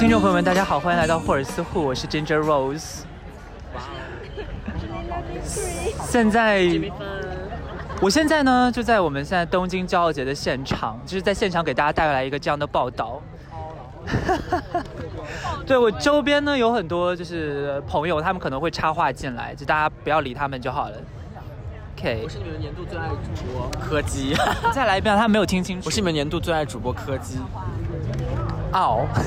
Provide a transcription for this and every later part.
位听众朋友们，大家好，欢迎来到霍尔斯户，我是 Ginger Rose。现在，我现在呢就在我们现在东京骄傲节的现场，就是在现场给大家带来一个这样的报道。对我周边呢有很多就是朋友，他们可能会插话进来，就大家不要理他们就好了。OK，我是你们年度最爱主播柯基。再来一遍，他没有听清楚。我是你们年度最爱主播柯基。哦。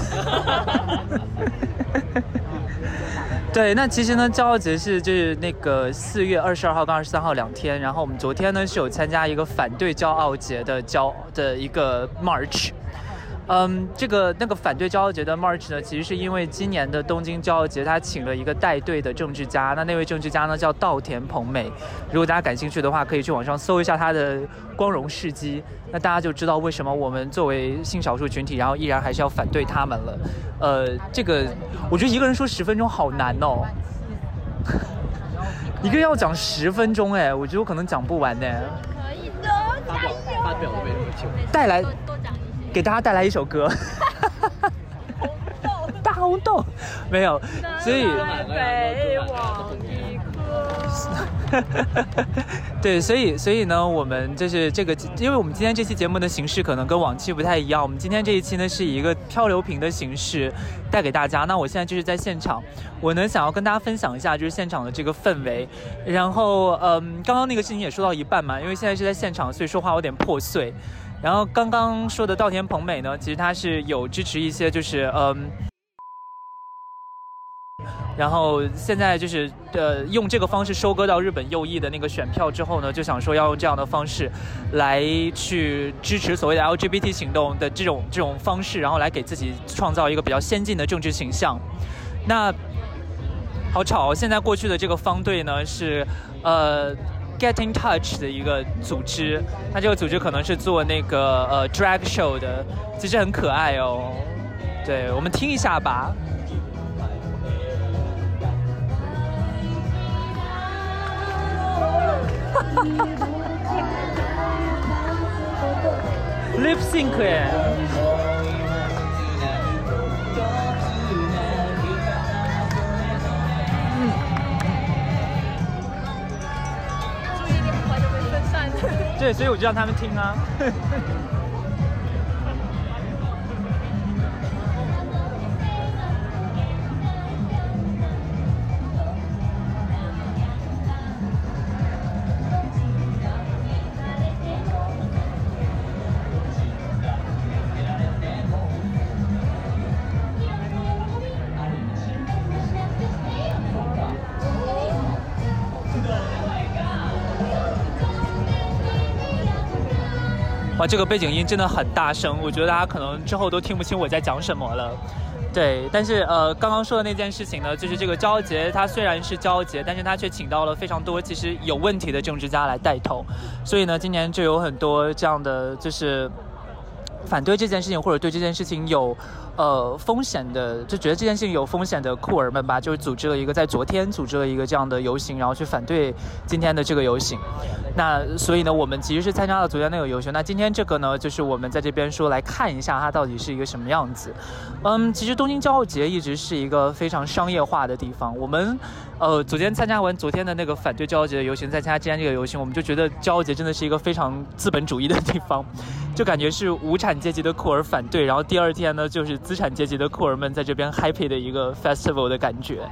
对，那其实呢，骄傲节是就是那个四月二十二号跟二十三号两天，然后我们昨天呢是有参加一个反对骄傲节的骄的一个 march。嗯，这个那个反对骄傲节的 march 呢，其实是因为今年的东京骄傲节，他请了一个带队的政治家。那那位政治家呢，叫稻田朋美。如果大家感兴趣的话，可以去网上搜一下他的光荣事迹。那大家就知道为什么我们作为性少数群体，然后依然还是要反对他们了。呃，这个我觉得一个人说十分钟好难哦，一个人要讲十分钟，哎，我觉得我可能讲不完呢。可以的，加油！发表都没那么久。带来。给大家带来一首歌，大红豆，没有，所以，对，所以，所以呢，我们就是这个，因为我们今天这期节目的形式可能跟往期不太一样，我们今天这一期呢是以一个漂流瓶的形式带给大家。那我现在就是在现场，我呢想要跟大家分享一下就是现场的这个氛围。然后，嗯，刚刚那个事情也说到一半嘛，因为现在是在现场，所以说话有点破碎。然后刚刚说的稻田朋美呢，其实他是有支持一些，就是嗯，然后现在就是呃用这个方式收割到日本右翼的那个选票之后呢，就想说要用这样的方式来去支持所谓的 LGBT 行动的这种这种方式，然后来给自己创造一个比较先进的政治形象。那好吵！现在过去的这个方队呢是呃。Get in touch 的一个组织，它这个组织可能是做那个呃 drag show 的，其实很可爱哦。对，我们听一下吧。Lip sync 耶。对，所以我就让他们听啊。这个背景音真的很大声，我觉得大家可能之后都听不清我在讲什么了。对，但是呃，刚刚说的那件事情呢，就是这个骄傲节，它虽然是骄傲节，但是他却请到了非常多其实有问题的政治家来带头，所以呢，今年就有很多这样的就是反对这件事情或者对这件事情有。呃，风险的就觉得这件事情有风险的酷儿们吧，就是组织了一个在昨天组织了一个这样的游行，然后去反对今天的这个游行。那所以呢，我们其实是参加了昨天那个游行。那今天这个呢，就是我们在这边说来看一下它到底是一个什么样子。嗯，其实东京骄傲节一直是一个非常商业化的地方。我们呃昨天参加完昨天的那个反对骄傲节的游行，再参加今天这个游行，我们就觉得骄傲节真的是一个非常资本主义的地方，就感觉是无产阶级的酷儿反对，然后第二天呢就是。资产阶级的酷儿们在这边 happy 的一个 festival 的感觉，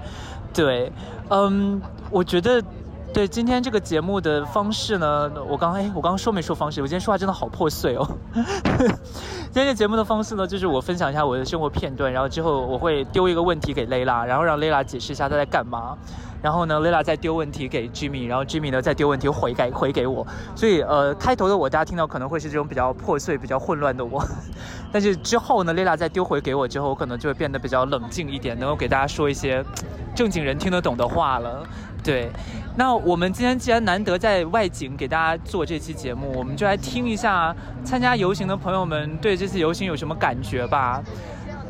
对，嗯，我觉得对今天这个节目的方式呢，我刚哎，我刚刚说没说方式？我今天说话真的好破碎哦。今天这节目的方式呢，就是我分享一下我的生活片段，然后之后我会丢一个问题给蕾拉，然后让蕾拉解释一下她在干嘛。然后呢，蕾拉再丢问题给 Jimmy，然后 Jimmy 呢再丢问题回给回给我。所以呃，开头的我大家听到可能会是这种比较破碎、比较混乱的我。但是之后呢，蕾拉再丢回给我之后，我可能就会变得比较冷静一点，能够给大家说一些正经人听得懂的话了。对，那我们今天既然难得在外景给大家做这期节目，我们就来听一下参加游行的朋友们对这次游行有什么感觉吧。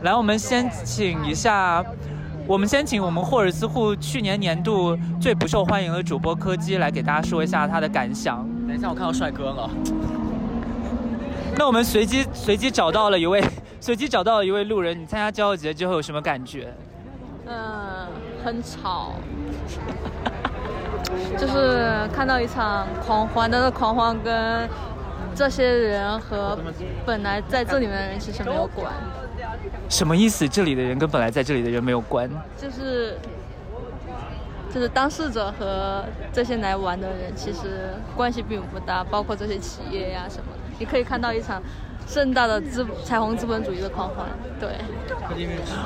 来，我们先请一下。我们先请我们霍尔斯户去年年度最不受欢迎的主播柯基来给大家说一下他的感想。等一下，我看到帅哥了。那我们随机随机找到了一位 随机找到了一位路人，你参加骄傲节之后有什么感觉？嗯，很吵，就是看到一场狂欢，但是狂欢跟这些人和本来在这里面的人其实没有关，什么意思？这里的人跟本来在这里的人没有关？就是就是当事者和这些来玩的人其实关系并不大，包括这些企业呀、什么的，你可以看到一场盛大的资彩虹资本主义的狂欢，对。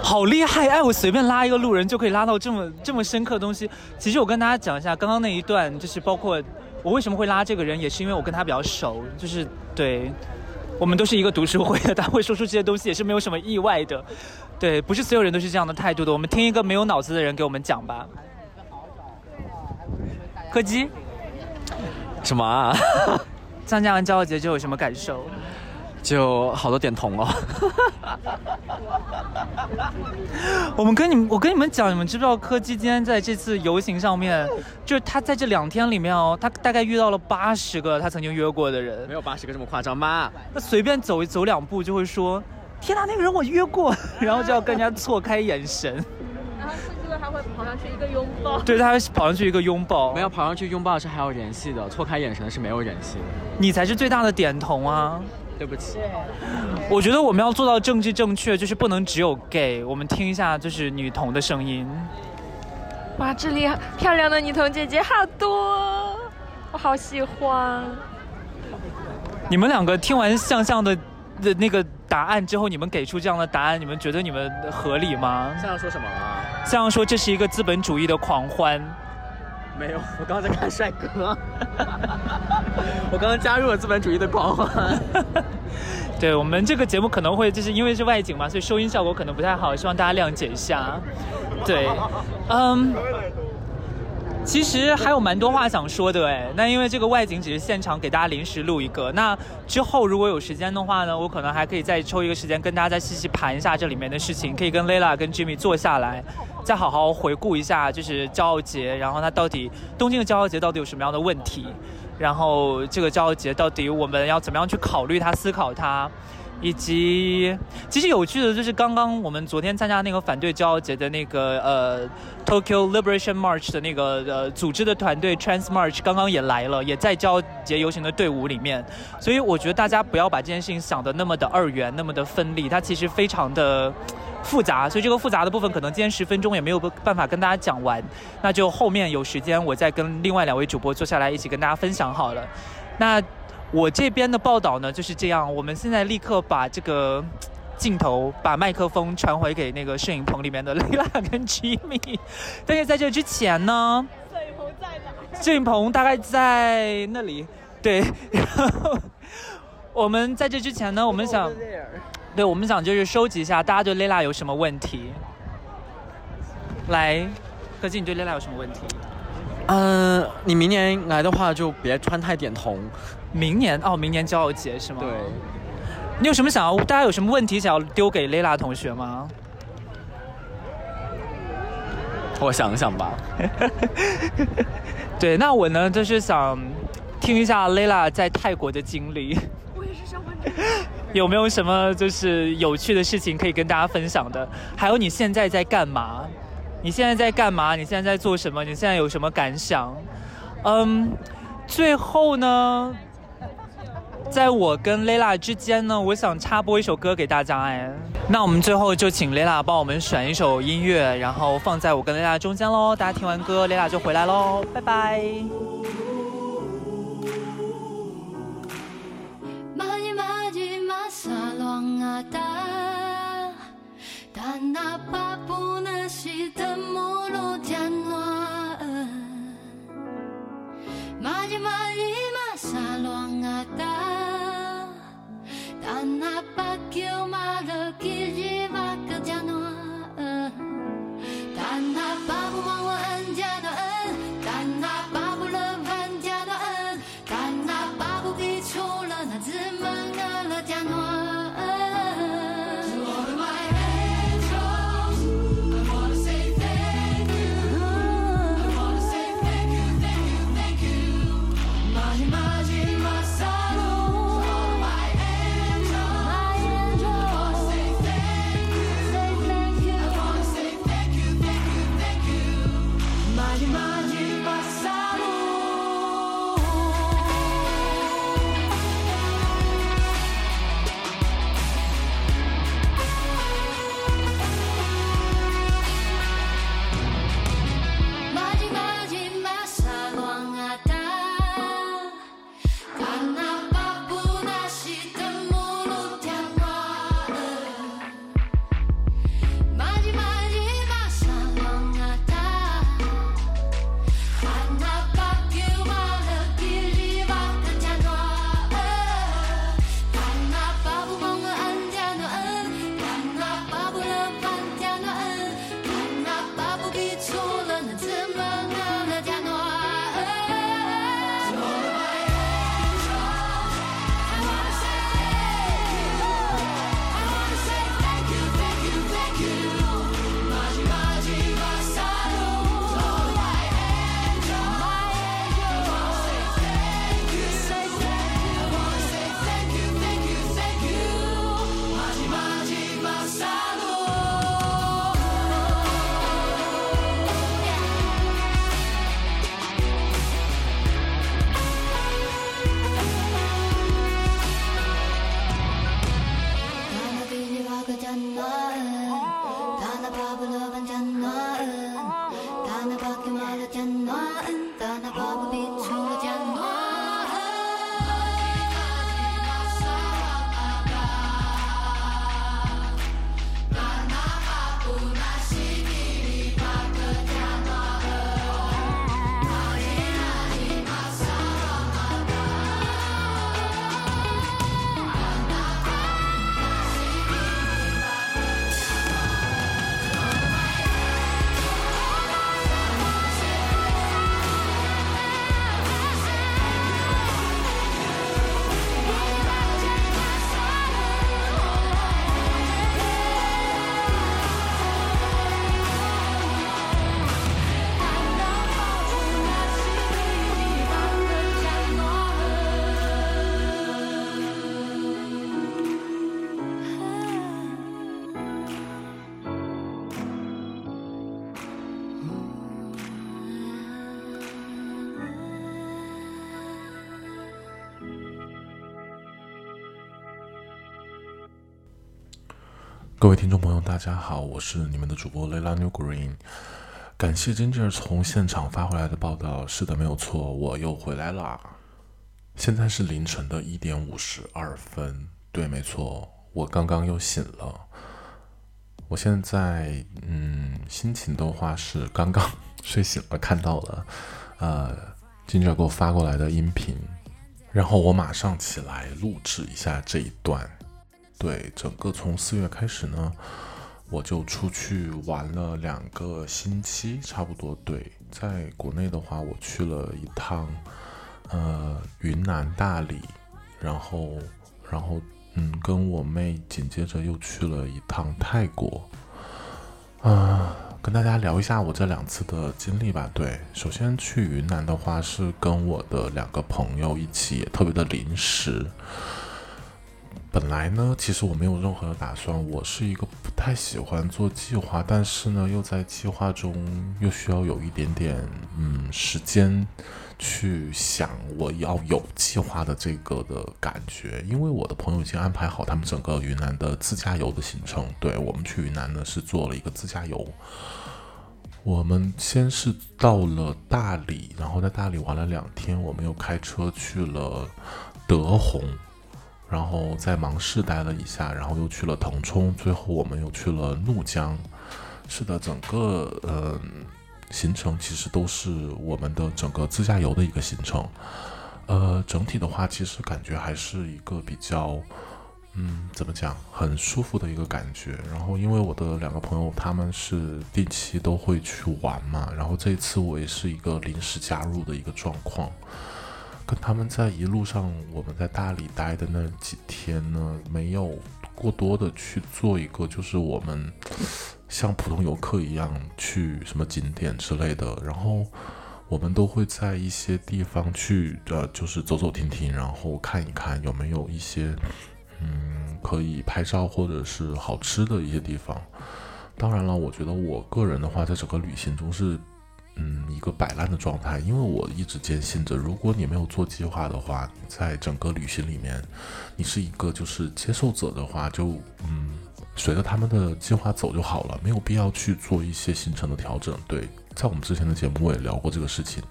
好厉害！哎，我随便拉一个路人就可以拉到这么 这么深刻的东西。其实我跟大家讲一下，刚刚那一段就是包括我为什么会拉这个人，也是因为我跟他比较熟，就是对，我们都是一个读书会的，他会说出这些东西也是没有什么意外的。对，不是所有人都是这样的态度的。我们听一个没有脑子的人给我们讲吧。柯基，什么啊？参加完骄傲节之后有什么感受？就好多点同哦。我们跟你们，我跟你们讲，你们知不知道柯基今天在这次游行上面，就是他在这两天里面哦，他大概遇到了八十个他曾经约过的人没，有八十个这么夸张吗？他随便走一走两步就会说，天哪，那个人我约过，然后就要跟人家错开眼神，然后甚至还会跑上去一个拥抱。对他会跑上去一个拥抱，没有跑上去拥抱是还有联系的，错开眼神是没有联系的。你才是最大的点同啊。对不起，我觉得我们要做到政治正确，就是不能只有 gay，我们听一下就是女童的声音。哇，这里漂亮的女童姐姐好多，我好喜欢。你们两个听完向向的的那个答案之后，你们给出这样的答案，你们觉得你们合理吗？向向说什么了？向向说这是一个资本主义的狂欢，没有，我刚刚在看帅哥。我刚刚加入了资本主义的狂欢。对我们这个节目可能会就是因为是外景嘛，所以收音效果可能不太好，希望大家谅解一下。对，嗯。其实还有蛮多话想说的哎，那因为这个外景只是现场给大家临时录一个，那之后如果有时间的话呢，我可能还可以再抽一个时间跟大家再细细盘一下这里面的事情，可以跟 Layla 跟 Jimmy 坐下来，再好好回顾一下就是骄傲节，然后它到底东京的骄傲节到底有什么样的问题，然后这个骄傲节到底我们要怎么样去考虑它、思考它。以及，其实有趣的就是，刚刚我们昨天参加那个反对骄傲节的那个呃 Tokyo Liberation March 的那个呃组织的团队 Trans March 刚刚也来了，也在骄傲节游行的队伍里面。所以我觉得大家不要把这件事情想的那么的二元，那么的分离，它其实非常的复杂。所以这个复杂的部分，可能今天十分钟也没有办法跟大家讲完，那就后面有时间我再跟另外两位主播坐下来一起跟大家分享好了。那。我这边的报道呢就是这样，我们现在立刻把这个镜头、把麦克风传回给那个摄影棚里面的 Layla 跟 Jimmy。但是在这之前呢，摄影棚在哪？摄影棚大概在那里。对，然后我们在这之前呢，我们想，对，我们想就是收集一下大家对 Layla 有什么问题。来，何静，你对 Layla 有什么问题？嗯，你明年来的话就别穿太点同。明年哦，明年骄傲节是吗？对。你有什么想要？大家有什么问题想要丢给 Layla 同学吗？我想想吧。对，那我呢，就是想听一下 Layla 在泰国的经历。我也是想问这个。有没有什么就是有趣的事情可以跟大家分享的？还有你现在在干嘛？你现在在干嘛？你现在在做什么？你现在有什么感想？嗯，最后呢，在我跟 Layla 之间呢，我想插播一首歌给大家。哎，那我们最后就请 Layla 帮我们选一首音乐，然后放在我跟 Layla 中间喽。大家听完歌，Layla 就回来喽，拜拜。 마지 마지막 사랑하다 단 아파보는 시든 모르잖아 Majmalima, salonata tana baku malu kiri, maka jenuh tanah bahu mahu, angela 各位听众朋友，大家好，我是你们的主播 Lela New Green。感谢 Ginger 从现场发回来的报道。是的，没有错，我又回来啦。现在是凌晨的一点五十二分。对，没错，我刚刚又醒了。我现在，嗯，心情的话是刚刚睡醒了，看到了，呃，Ginger 给我发过来的音频，然后我马上起来录制一下这一段。对，整个从四月开始呢，我就出去玩了两个星期，差不多。对，在国内的话，我去了一趟，呃，云南大理，然后，然后，嗯，跟我妹紧接着又去了一趟泰国，啊，跟大家聊一下我这两次的经历吧。对，首先去云南的话是跟我的两个朋友一起，也特别的临时。本来呢，其实我没有任何的打算。我是一个不太喜欢做计划，但是呢，又在计划中又需要有一点点嗯时间去想我要有计划的这个的感觉。因为我的朋友已经安排好他们整个云南的自驾游的行程。对我们去云南呢是做了一个自驾游。我们先是到了大理，然后在大理玩了两天。我们又开车去了德宏。然后在芒市待了一下，然后又去了腾冲，最后我们又去了怒江。是的，整个呃行程其实都是我们的整个自驾游的一个行程。呃，整体的话，其实感觉还是一个比较嗯怎么讲，很舒服的一个感觉。然后因为我的两个朋友他们是定期都会去玩嘛，然后这一次我也是一个临时加入的一个状况。跟他们在一路上，我们在大理待的那几天呢，没有过多的去做一个，就是我们像普通游客一样去什么景点之类的。然后我们都会在一些地方去，呃，就是走走停停，然后看一看有没有一些嗯可以拍照或者是好吃的一些地方。当然了，我觉得我个人的话，在整个旅行中是。嗯，一个摆烂的状态，因为我一直坚信着，如果你没有做计划的话，在整个旅行里面，你是一个就是接受者的话，就嗯，随着他们的计划走就好了，没有必要去做一些行程的调整。对，在我们之前的节目我也聊过这个事情。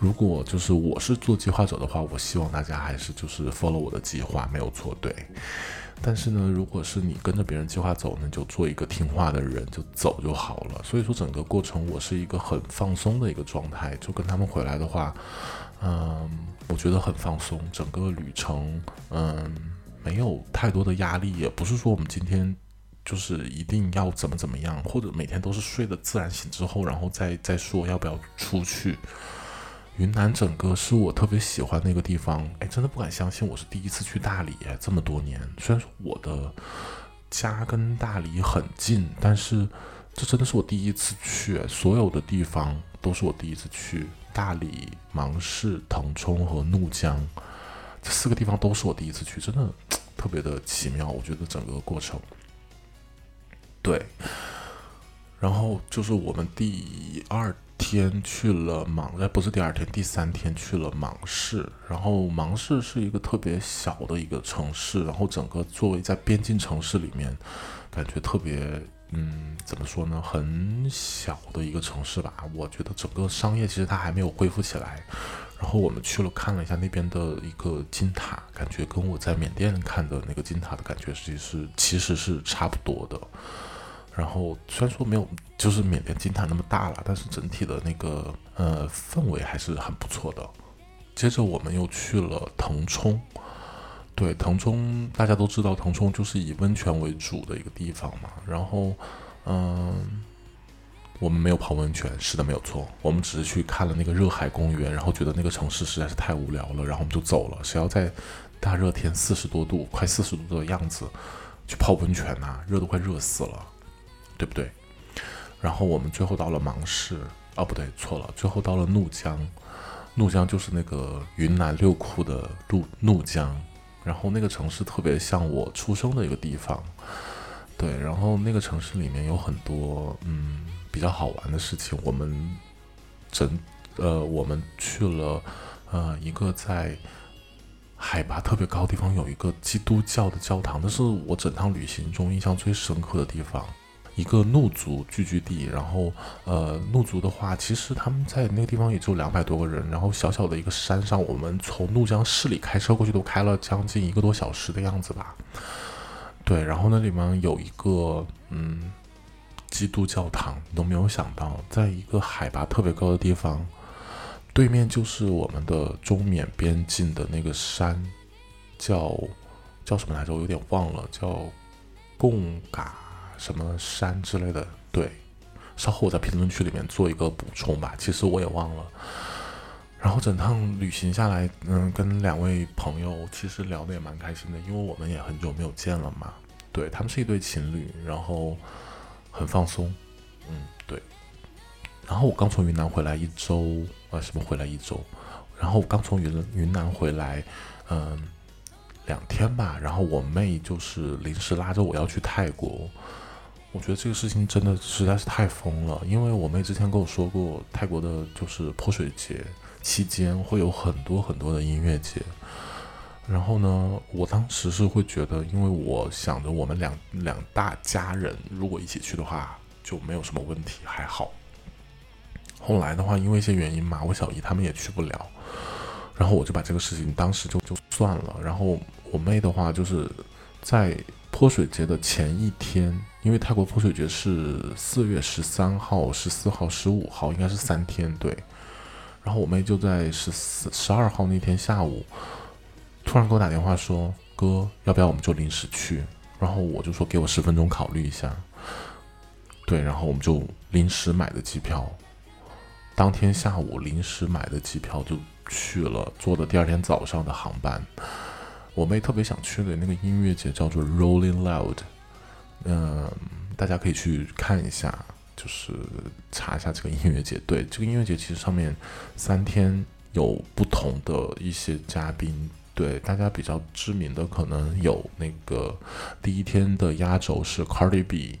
如果就是我是做计划者的话，我希望大家还是就是 follow 我的计划，没有错，对。但是呢，如果是你跟着别人计划走那，就做一个听话的人，就走就好了。所以说，整个过程我是一个很放松的一个状态。就跟他们回来的话，嗯，我觉得很放松。整个旅程，嗯，没有太多的压力，也不是说我们今天就是一定要怎么怎么样，或者每天都是睡得自然醒之后，然后再再说要不要出去。云南整个是我特别喜欢那个地方，哎，真的不敢相信我是第一次去大理，这么多年。虽然说我的家跟大理很近，但是这真的是我第一次去，所有的地方都是我第一次去。大理、芒市、腾冲和怒江这四个地方都是我第一次去，真的特别的奇妙。我觉得整个过程，对，然后就是我们第二。天去了芒，哎，不是第二天，第三天去了芒市。然后芒市是一个特别小的一个城市，然后整个作为在边境城市里面，感觉特别，嗯，怎么说呢，很小的一个城市吧。我觉得整个商业其实它还没有恢复起来。然后我们去了看了一下那边的一个金塔，感觉跟我在缅甸看的那个金塔的感觉其实其实是差不多的。然后虽然说没有就是缅甸金塔那么大了，但是整体的那个呃氛围还是很不错的。接着我们又去了腾冲，对，腾冲大家都知道，腾冲就是以温泉为主的一个地方嘛。然后嗯，我们没有泡温泉，是的，没有错，我们只是去看了那个热海公园，然后觉得那个城市实在是太无聊了，然后我们就走了。谁要在大热天四十多度，快四十度的样子去泡温泉呐？热都快热死了。对不对？然后我们最后到了芒市，哦，不对，错了，最后到了怒江。怒江就是那个云南六库的怒怒江，然后那个城市特别像我出生的一个地方。对，然后那个城市里面有很多嗯比较好玩的事情。我们整呃，我们去了呃一个在。海拔特别高的地方有一个基督教的教堂，那是我整趟旅行中印象最深刻的地方。一个怒族聚居地，然后呃，怒族的话，其实他们在那个地方也就两百多个人，然后小小的一个山上，我们从怒江市里开车过去都开了将近一个多小时的样子吧。对，然后那里面有一个嗯基督教堂，你都没有想到，在一个海拔特别高的地方，对面就是我们的中缅边境的那个山，叫叫什么来着？我有点忘了，叫贡嘎。什么山之类的，对，稍后我在评论区里面做一个补充吧。其实我也忘了。然后整趟旅行下来，嗯，跟两位朋友其实聊得也蛮开心的，因为我们也很久没有见了嘛。对他们是一对情侣，然后很放松，嗯，对。然后我刚从云南回来一周，啊，什么回来一周？然后我刚从云云南回来，嗯，两天吧。然后我妹就是临时拉着我要去泰国。我觉得这个事情真的实在是太疯了，因为我妹之前跟我说过，泰国的就是泼水节期间会有很多很多的音乐节。然后呢，我当时是会觉得，因为我想着我们两两大家人如果一起去的话就没有什么问题，还好。后来的话，因为一些原因嘛，我小姨他们也去不了，然后我就把这个事情当时就就算了。然后我妹的话就是在。泼水节的前一天，因为泰国泼水节是四月十三号、十四号、十五号，应该是三天对。然后我妹就在十四、十二号那天下午，突然给我打电话说：“哥，要不要我们就临时去？”然后我就说：“给我十分钟考虑一下。”对，然后我们就临时买的机票，当天下午临时买的机票就去了，坐的第二天早上的航班。我妹特别想去的那个音乐节叫做 Rolling Loud，嗯，大家可以去看一下，就是查一下这个音乐节。对，这个音乐节其实上面三天有不同的一些嘉宾，对大家比较知名的可能有那个第一天的压轴是 Cardi B，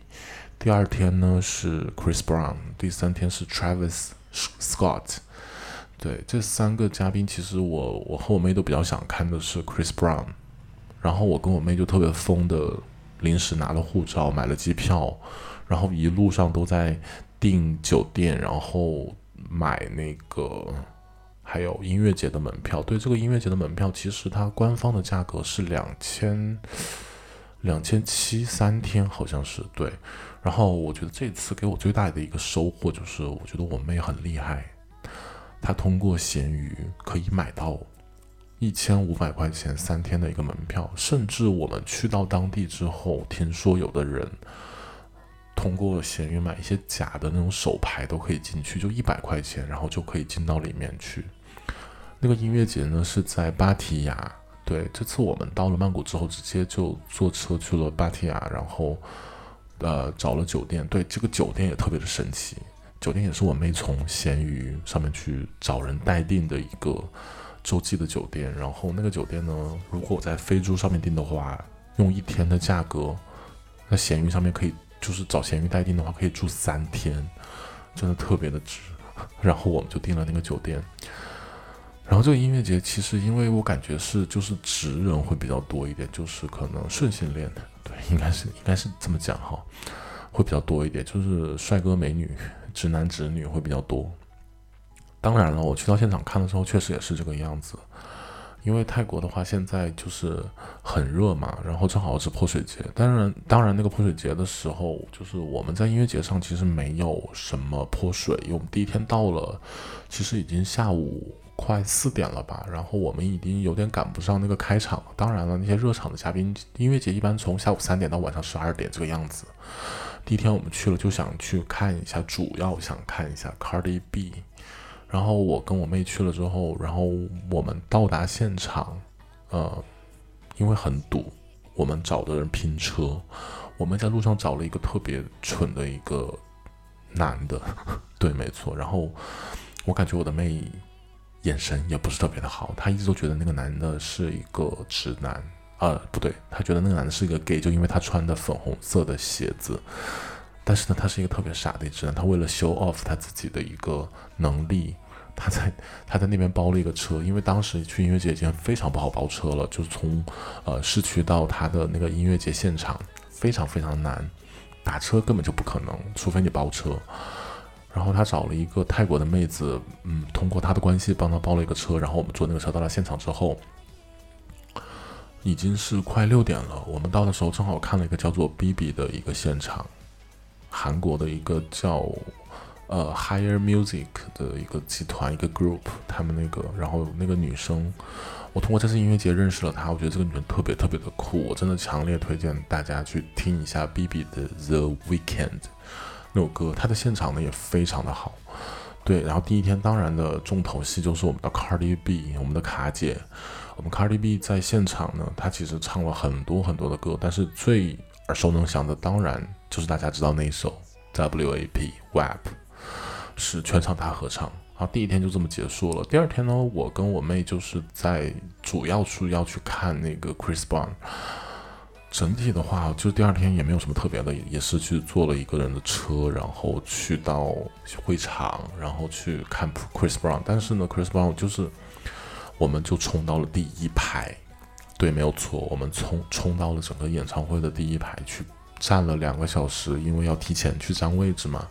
第二天呢是 Chris Brown，第三天是 Travis Scott。对这三个嘉宾，其实我我和我妹都比较想看的是 Chris Brown，然后我跟我妹就特别疯的，临时拿了护照，买了机票，然后一路上都在订酒店，然后买那个还有音乐节的门票。对这个音乐节的门票，其实它官方的价格是两千两千七三天，好像是对。然后我觉得这次给我最大的一个收获就是，我觉得我妹很厉害。他通过闲鱼可以买到一千五百块钱三天的一个门票，甚至我们去到当地之后，听说有的人通过闲鱼买一些假的那种手牌都可以进去，就一百块钱，然后就可以进到里面去。那个音乐节呢是在芭提雅，对，这次我们到了曼谷之后，直接就坐车去了芭提雅，然后呃找了酒店，对，这个酒店也特别的神奇。酒店也是我妹从闲鱼上面去找人代订的一个洲际的酒店，然后那个酒店呢，如果我在飞猪上面订的话，用一天的价格，那闲鱼上面可以就是找闲鱼代订的话，可以住三天，真的特别的值。然后我们就订了那个酒店。然后这个音乐节其实因为我感觉是就是直人会比较多一点，就是可能顺性恋的，对，应该是应该是这么讲哈，会比较多一点，就是帅哥美女。直男直女会比较多，当然了，我去到现场看的时候，确实也是这个样子。因为泰国的话，现在就是很热嘛，然后正好是泼水节。当然，当然那个泼水节的时候，就是我们在音乐节上其实没有什么泼水，因为我们第一天到了，其实已经下午快四点了吧，然后我们已经有点赶不上那个开场。当然了，那些热场的嘉宾，音乐节一般从下午三点到晚上十二点这个样子。第一天我们去了，就想去看一下，主要想看一下 Cardi B。然后我跟我妹去了之后，然后我们到达现场，呃，因为很堵，我们找的人拼车。我们在路上找了一个特别蠢的一个男的，对，没错。然后我感觉我的妹眼神也不是特别的好，她一直都觉得那个男的是一个直男。呃，不对，他觉得那个男的是一个 gay，就因为他穿的粉红色的鞋子。但是呢，他是一个特别傻的直男，他为了 show off 他自己的一个能力，他在他在那边包了一个车，因为当时去音乐节已经非常不好包车了，就是从呃市区到他的那个音乐节现场非常非常难，打车根本就不可能，除非你包车。然后他找了一个泰国的妹子，嗯，通过他的关系帮他包了一个车，然后我们坐那个车到了现场之后，已经是快六点了。我们到的时候正好看了一个叫做 BB 的一个现场，韩国的一个叫呃 Higher Music 的一个集团一个 group，他们那个，然后那个女生，我通过这次音乐节认识了她，我觉得这个女人特别特别的酷，我真的强烈推荐大家去听一下 BB 的 The Weekend。那首歌，她的现场呢也非常的好，对。然后第一天当然的重头戏就是我们的 Cardi B，我们的卡姐。我们 Cardi B 在现场呢，他其实唱了很多很多的歌，但是最耳熟能详的当然就是大家知道那一首 WAP WAP，是全场大合唱。然后第一天就这么结束了。第二天呢，我跟我妹就是在主要是要去看那个 Chris Brown。整体的话，就第二天也没有什么特别的，也是去坐了一个人的车，然后去到会场，然后去看 Chris Brown。但是呢，Chris Brown 就是，我们就冲到了第一排，对，没有错，我们冲冲到了整个演唱会的第一排去站了两个小时，因为要提前去占位置嘛。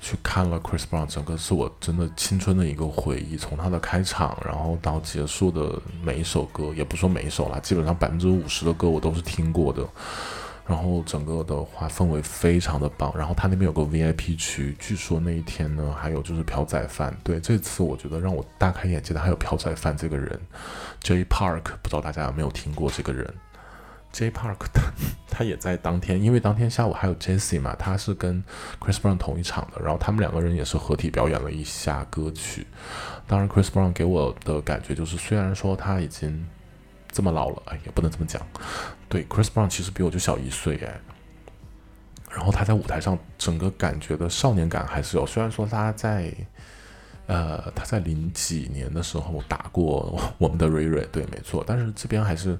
去看了 Chris Brown，整个是我真的青春的一个回忆。从他的开场，然后到结束的每一首歌，也不说每一首啦，基本上百分之五十的歌我都是听过的。然后整个的话氛围非常的棒。然后他那边有个 VIP 区，据说那一天呢还有就是朴宰范。对，这次我觉得让我大开眼界的还有朴宰范这个人，J Park，不知道大家有没有听过这个人。J Park 他他也在当天，因为当天下午还有 Jessie 嘛，他是跟 Chris Brown 同一场的，然后他们两个人也是合体表演了一下歌曲。当然，Chris Brown 给我的感觉就是，虽然说他已经这么老了，哎，也不能这么讲。对，Chris Brown 其实比我就小一岁哎，然后他在舞台上整个感觉的少年感还是有，虽然说他在。呃，他在零几年的时候打过我们的瑞瑞，对，没错。但是这边还是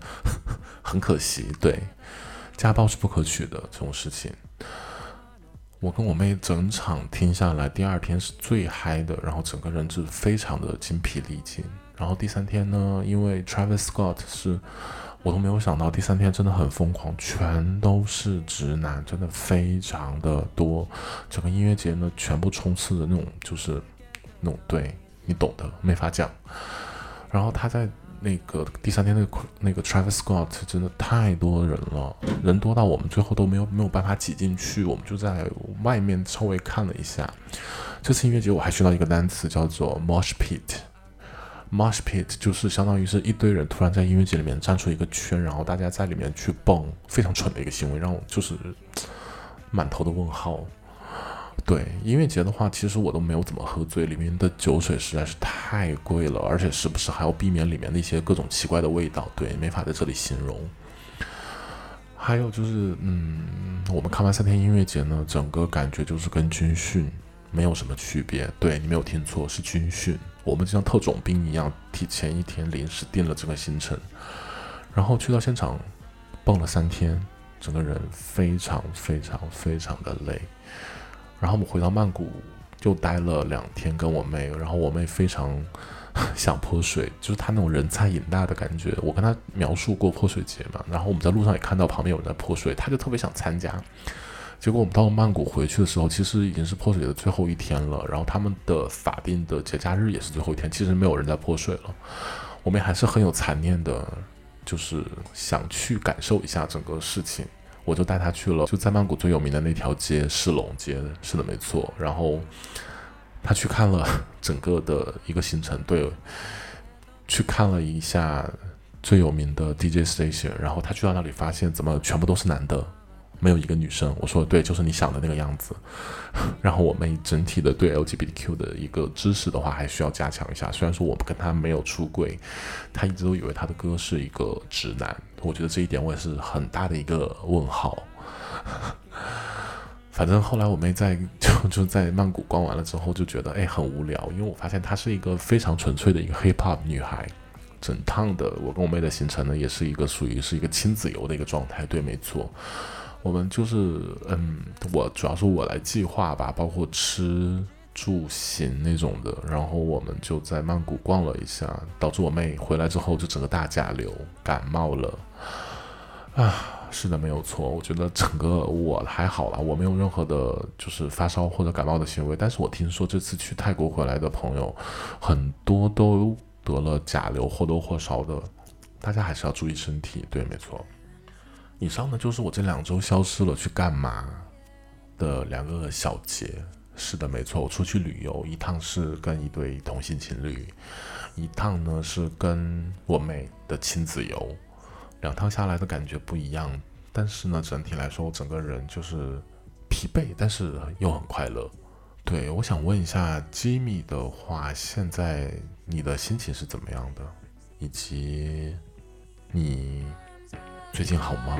很可惜，对，家暴是不可取的这种事情。我跟我妹整场听下来，第二天是最嗨的，然后整个人就非常的精疲力尽。然后第三天呢，因为 Travis Scott 是，我都没有想到第三天真的很疯狂，全都是直男，真的非常的多。整个音乐节呢，全部充斥着那种就是。那种对你懂的，没法讲。然后他在那个第三天，那个那个 Travis Scott 真的太多人了，人多到我们最后都没有没有办法挤进去，我们就在外面稍微看了一下。这次音乐节我还学到一个单词，叫做 Mosh Pit。Mosh Pit 就是相当于是一堆人突然在音乐节里面站出一个圈，然后大家在里面去蹦，非常蠢的一个行为，让我就是满头的问号。对音乐节的话，其实我都没有怎么喝醉，里面的酒水实在是太贵了，而且时不时还要避免里面的一些各种奇怪的味道，对，没法在这里形容。还有就是，嗯，我们看完三天音乐节呢，整个感觉就是跟军训没有什么区别。对你没有听错，是军训，我们就像特种兵一样，提前一天临时定了这个行程，然后去到现场蹦了三天，整个人非常非常非常的累。然后我们回到曼谷，就待了两天，跟我妹。然后我妹非常想泼水，就是她那种人菜瘾大的感觉。我跟她描述过泼水节嘛，然后我们在路上也看到旁边有人在泼水，她就特别想参加。结果我们到了曼谷回去的时候，其实已经是泼水节的最后一天了。然后他们的法定的节假日也是最后一天，其实没有人在泼水了。我们还是很有残念的，就是想去感受一下整个事情。我就带他去了，就在曼谷最有名的那条街——世龙街。是的，没错。然后他去看了整个的一个行程，对，去看了一下最有名的 DJ station。然后他去到那里，发现怎么全部都是男的。没有一个女生，我说对，就是你想的那个样子。然后我们整体的对 LGBTQ 的一个知识的话，还需要加强一下。虽然说我们跟他没有出柜，他一直都以为他的哥是一个直男。我觉得这一点我也是很大的一个问号。反正后来我妹在就 就在曼谷逛完了之后，就觉得哎很无聊，因为我发现她是一个非常纯粹的一个 hip hop 女孩。整趟的我跟我妹的行程呢，也是一个属于是一个亲子游的一个状态。对，没错。我们就是，嗯，我主要是我来计划吧，包括吃住行那种的，然后我们就在曼谷逛了一下，导致我妹回来之后就整个大甲流，感冒了。啊，是的，没有错。我觉得整个我还好啦，我没有任何的，就是发烧或者感冒的行为。但是我听说这次去泰国回来的朋友，很多都得了甲流，或多或少的。大家还是要注意身体，对，没错。以上呢就是我这两周消失了去干嘛的两个小节。是的，没错，我出去旅游一趟是跟一对同性情侣，一趟呢是跟我妹的亲子游。两趟下来的感觉不一样，但是呢，整体来说我整个人就是疲惫，但是又很快乐。对，我想问一下吉米的话，现在你的心情是怎么样的？以及你最近好吗？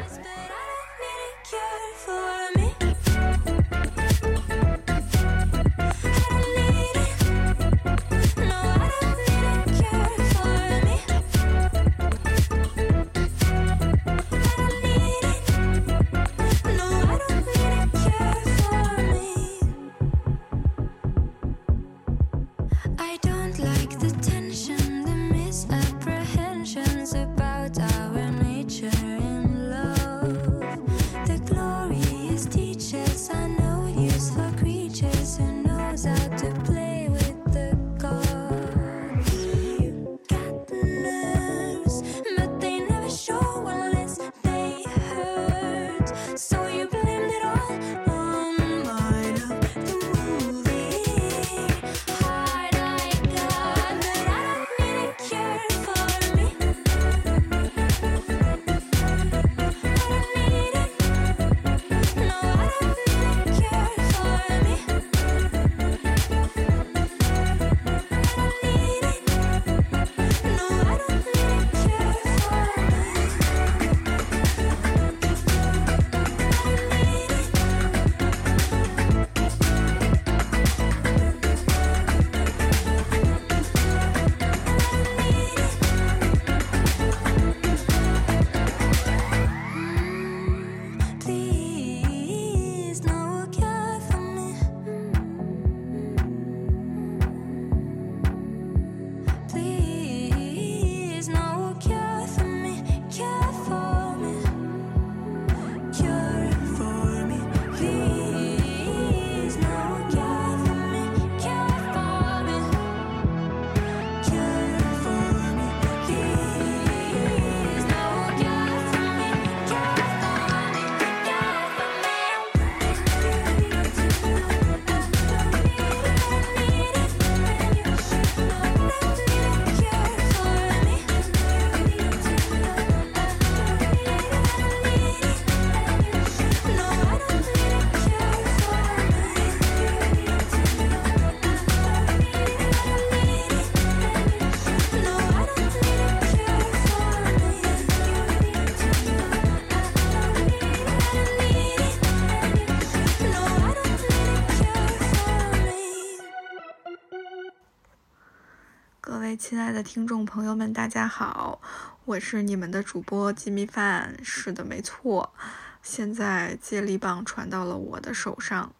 听众朋友们，大家好，我是你们的主播吉米饭。是的，没错，现在接力棒传到了我的手上。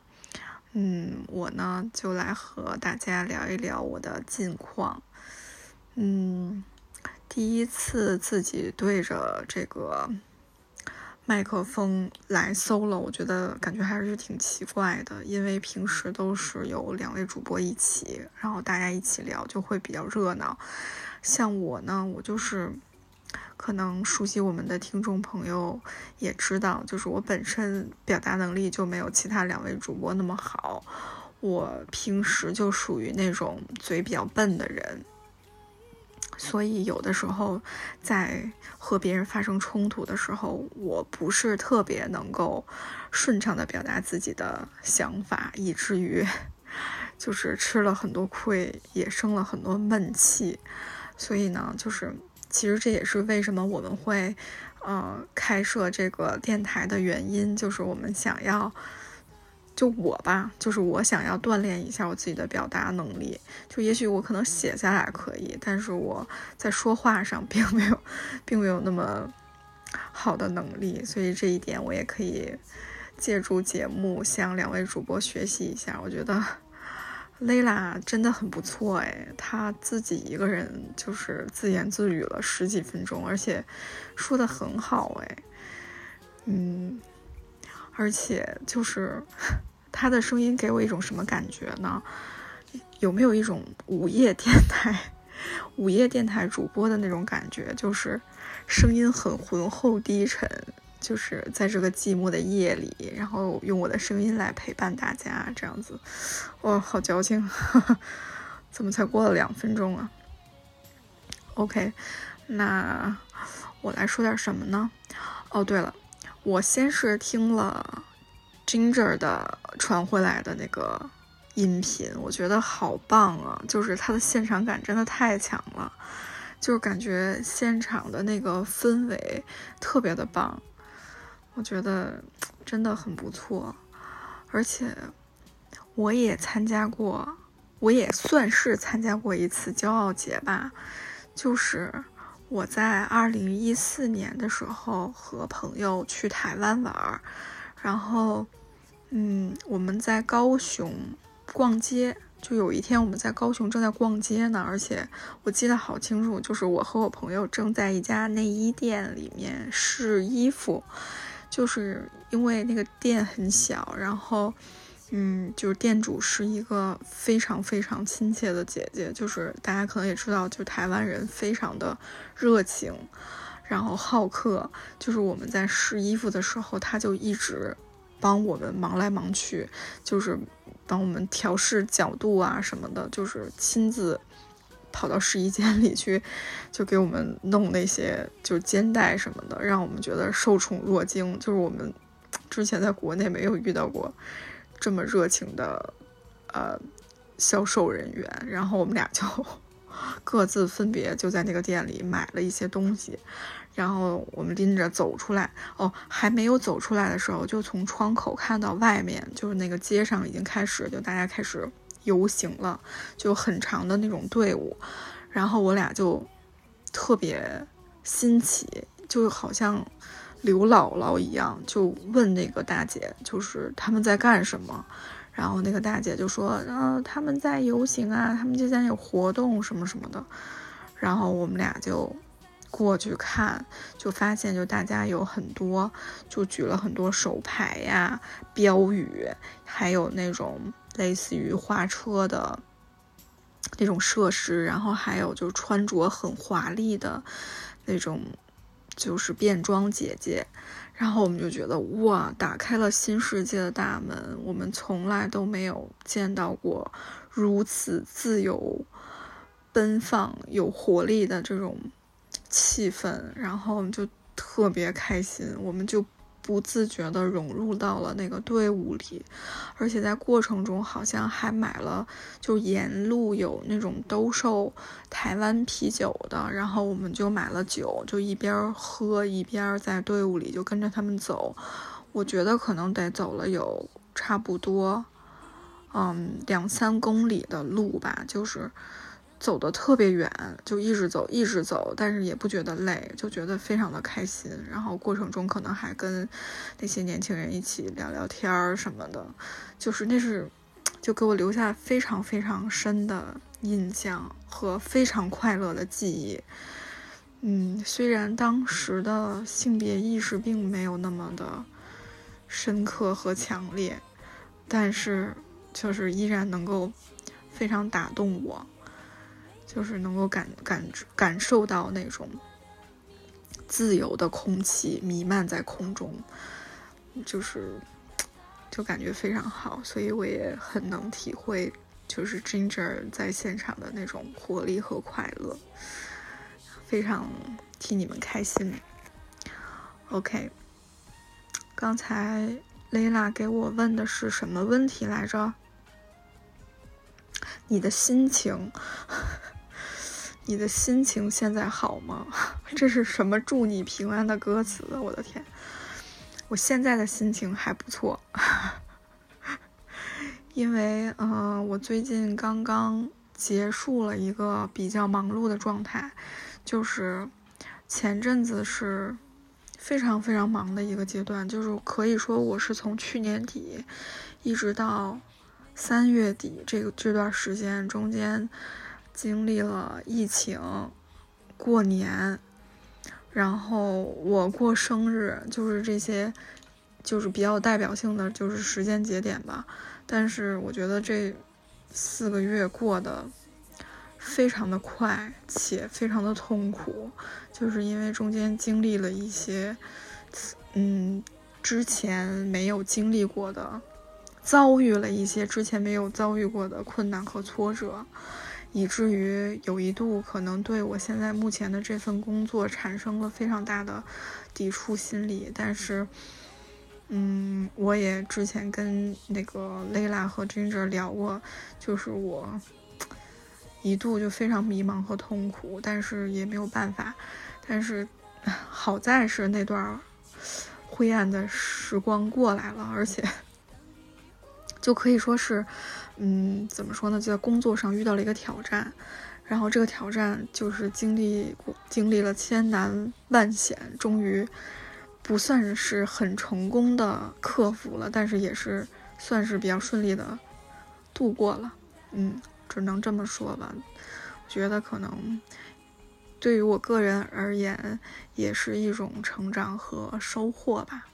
嗯，我呢就来和大家聊一聊我的近况。嗯，第一次自己对着这个麦克风来 solo，我觉得感觉还是挺奇怪的，因为平时都是有两位主播一起，然后大家一起聊就会比较热闹。像我呢，我就是可能熟悉我们的听众朋友也知道，就是我本身表达能力就没有其他两位主播那么好，我平时就属于那种嘴比较笨的人。所以有的时候在和别人发生冲突的时候，我不是特别能够顺畅的表达自己的想法，以至于就是吃了很多亏，也生了很多闷气。所以呢，就是其实这也是为什么我们会呃开设这个电台的原因，就是我们想要。就我吧，就是我想要锻炼一下我自己的表达能力。就也许我可能写下来可以，但是我在说话上并没有，并没有那么好的能力。所以这一点我也可以借助节目向两位主播学习一下。我觉得蕾拉真的很不错哎，她自己一个人就是自言自语了十几分钟，而且说的很好哎，嗯，而且就是 他的声音给我一种什么感觉呢？有没有一种午夜电台、午夜电台主播的那种感觉？就是声音很浑厚低沉，就是在这个寂寞的夜里，然后用我的声音来陪伴大家，这样子，哇，好矫情！怎么才过了两分钟啊？OK，那我来说点什么呢？哦，对了，我先是听了 Ginger 的传回来的那个音频，我觉得好棒啊！就是它的现场感真的太强了，就是感觉现场的那个氛围特别的棒，我觉得真的很不错。而且我也参加过，我也算是参加过一次骄傲节吧，就是我在二零一四年的时候和朋友去台湾玩儿，然后嗯，我们在高雄逛街。就有一天我们在高雄正在逛街呢，而且我记得好清楚，就是我和我朋友正在一家内衣店里面试衣服，就是因为那个店很小，然后嗯，就是店主是一个非常非常亲切的姐姐，就是大家可能也知道，就台湾人非常的热情，然后好客，就是我们在试衣服的时候，她就一直帮我们忙来忙去，就是帮我们调试角度啊什么的，就是亲自跑到试衣间里去，就给我们弄那些就肩带什么的，让我们觉得受宠若惊。就是我们之前在国内没有遇到过这么热情的呃销售人员，然后我们俩就 各自分别就在那个店里买了一些东西。然后我们拎着走出来，哦，还没有走出来的时候，就从窗口看到外面，就是那个街上已经开始，就大家开始游行了，就很长的那种队伍。然后我俩就特别新奇，就好像刘姥姥一样，就问那个大姐，就是他们在干什么。然后那个大姐就说：“嗯、他们在游行啊，他们之间有活动什么什么的。”然后我们俩就。过去看，就发现就大家有很多，就举了很多手牌呀、标语，还有那种类似于花车的那种设施，然后还有就穿着很华丽的那种，就是变装姐姐。然后我们就觉得哇，打开了新世界的大门，我们从来都没有见到过如此自由、奔放、有活力的这种。气氛，然后我们就特别开心，我们就不自觉地融入到了那个队伍里，而且在过程中好像还买了，就沿路有那种兜售台湾啤酒的，然后我们就买了酒，就一边喝一边在队伍里就跟着他们走，我觉得可能得走了有差不多，嗯，两三公里的路吧，就是。走的特别远，就一直走，一直走，但是也不觉得累，就觉得非常的开心。然后过程中可能还跟那些年轻人一起聊聊天儿什么的，就是那是就给我留下非常非常深的印象和非常快乐的记忆。嗯，虽然当时的性别意识并没有那么的深刻和强烈，但是就是依然能够非常打动我。就是能够感感感受到那种自由的空气弥漫在空中，就是就感觉非常好，所以我也很能体会，就是 Ginger 在现场的那种活力和快乐，非常替你们开心。OK，刚才 Layla 给我问的是什么问题来着？你的心情。你的心情现在好吗？这是什么祝你平安的歌词？我的天，我现在的心情还不错，因为嗯、我最近刚刚结束了一个比较忙碌的状态，就是前阵子是非常非常忙的一个阶段，就是可以说我是从去年底一直到三月底这个这段时间中间经历了疫情、过年，然后我过生日，就是这些，就是比较代表性的就是时间节点吧。但是我觉得这四个月过得非常的快，且非常的痛苦，就是因为中间经历了一些，嗯，之前没有经历过的。遭遇了一些之前没有遭遇过的困难和挫折，以至于有一度可能对我现在目前的这份工作产生了非常大的抵触心理。但是，嗯，我也之前跟那个 Layla 和 Ginger 聊过，就是我一度就非常迷茫和痛苦，但是也没有办法。但是好在是那段灰暗的时光过来了，而且。就可以说是，嗯，怎么说呢？就在工作上遇到了一个挑战，然后这个挑战就是经历过经历了千难万险，终于不算是很成功的克服了，但是也是算是比较顺利的度过了。嗯，只能这么说吧。我觉得可能对于我个人而言，也是一种成长和收获吧。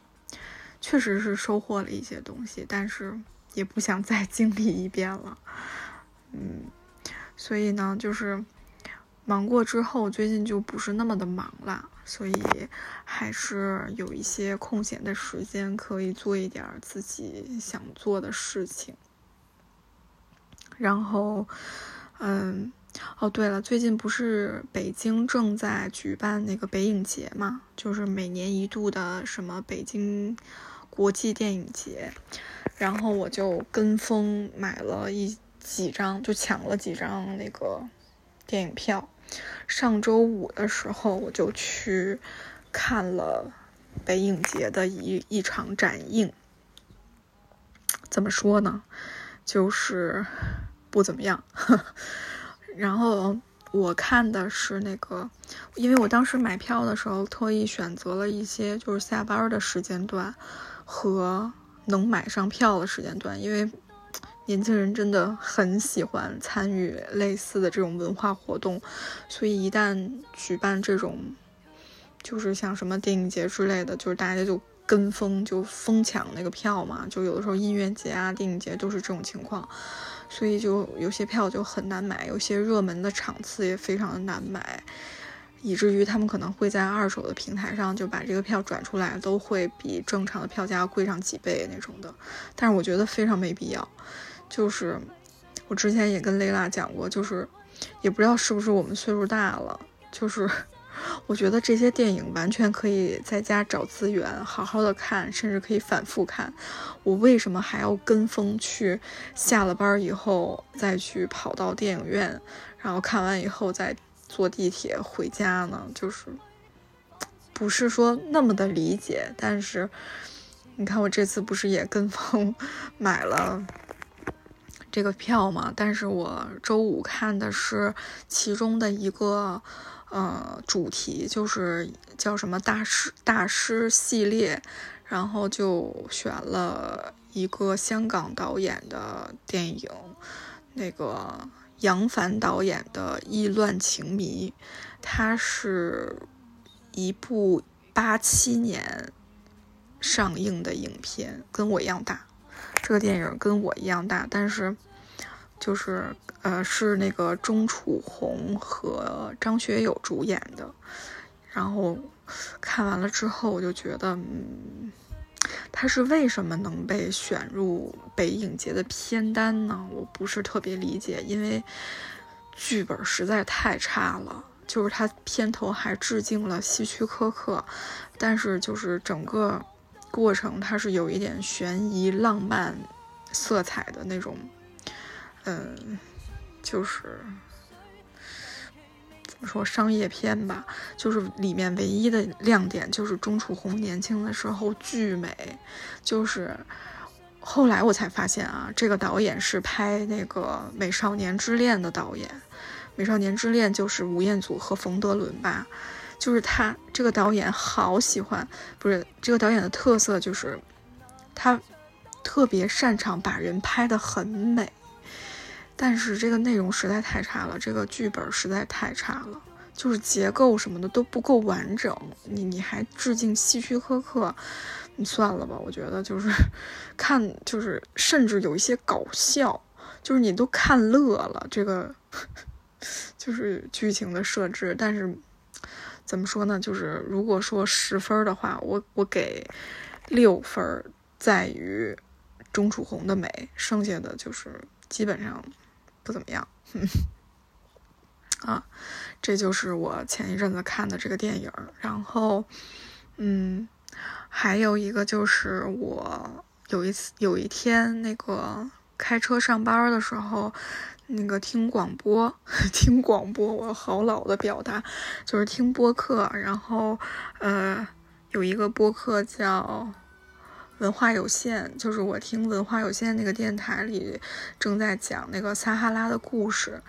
确实是收获了一些东西，但是。也不想再经历一遍了，嗯，所以呢，就是忙过之后，最近就不是那么的忙了，所以还是有一些空闲的时间可以做一点自己想做的事情。然后，嗯，哦，对了，最近不是北京正在举办那个北影节嘛，就是每年一度的什么北京国际电影节。然后我就跟风买了一几张，就抢了几张那个电影票。上周五的时候，我就去看了北影节的一一场展映。怎么说呢？就是不怎么样。然后我看的是那个，因为我当时买票的时候特意选择了一些就是下班的时间段和。能买上票的时间段，因为年轻人真的很喜欢参与类似的这种文化活动，所以一旦举办这种，就是像什么电影节之类的，就是大家就跟风就疯抢那个票嘛，就有的时候音乐节啊、电影节都是这种情况，所以就有些票就很难买，有些热门的场次也非常的难买。以至于他们可能会在二手的平台上就把这个票转出来，都会比正常的票价贵上几倍那种的。但是我觉得非常没必要。就是我之前也跟雷拉讲过，就是也不知道是不是我们岁数大了，就是我觉得这些电影完全可以在家找资源好好的看，甚至可以反复看。我为什么还要跟风去下了班以后再去跑到电影院，然后看完以后再。坐地铁回家呢，就是不是说那么的理解，但是你看我这次不是也跟风买了这个票嘛？但是我周五看的是其中的一个呃主题，就是叫什么大师大师系列，然后就选了一个香港导演的电影，那个。杨凡导演的《意乱情迷》，它是一部八七年上映的影片，跟我一样大。这个电影跟我一样大，但是就是呃是那个钟楚红和张学友主演的。然后看完了之后，我就觉得，嗯。他是为什么能被选入北影节的片单呢？我不是特别理解，因为剧本实在太差了。就是他片头还致敬了希区柯克，但是就是整个过程它是有一点悬疑浪漫色彩的那种，嗯，就是。说商业片吧，就是里面唯一的亮点就是钟楚红年轻的时候巨美，就是后来我才发现啊，这个导演是拍那个《美少年之恋》的导演，《美少年之恋》就是吴彦祖和冯德伦吧，就是他这个导演好喜欢，不是这个导演的特色就是他特别擅长把人拍得很美，但是这个内容实在太差了，这个剧本实在太差了，就是结构什么的都不够完整。你你还致敬希区柯克，你算了吧，我觉得就是 看就是甚至有一些搞笑，就是你都看乐了。这个 就是剧情的设置，但是怎么说呢？就是如果说十分的话，我我给六分，在于钟楚红的美，剩下的就是基本上怎么样。啊，这就是我前一阵子看的这个电影。然后，嗯，还有一个就是我有一次有一天那个开车上班的时候。那个听广播，听广播，我好老的表达，就是听播客。然后，呃，有一个播客叫文化有限，就是我听文化有限那个电台里正在讲那个撒哈拉的故事。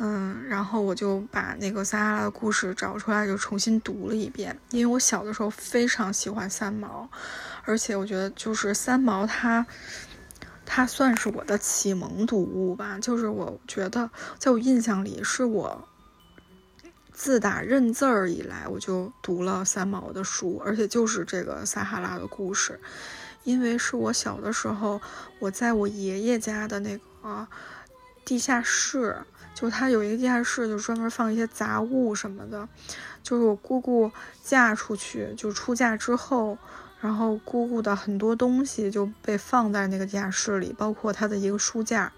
嗯，然后我就把那个撒哈拉的故事找出来，就重新读了一遍。因为我小的时候非常喜欢三毛，而且我觉得就是三毛他。它算是我的启蒙读物吧，就是我觉得，在我印象里，是我自打认字儿以来，我就读了三毛的书，而且就是这个撒哈拉的故事，因为是我小的时候，我在我爷爷家的那个地下室，就他有一个地下室，就专门放一些杂物什么的，就是我姑姑嫁出去，就出嫁之后。然后姑姑的很多东西就被放在那个地下室里，包括她的一个书架。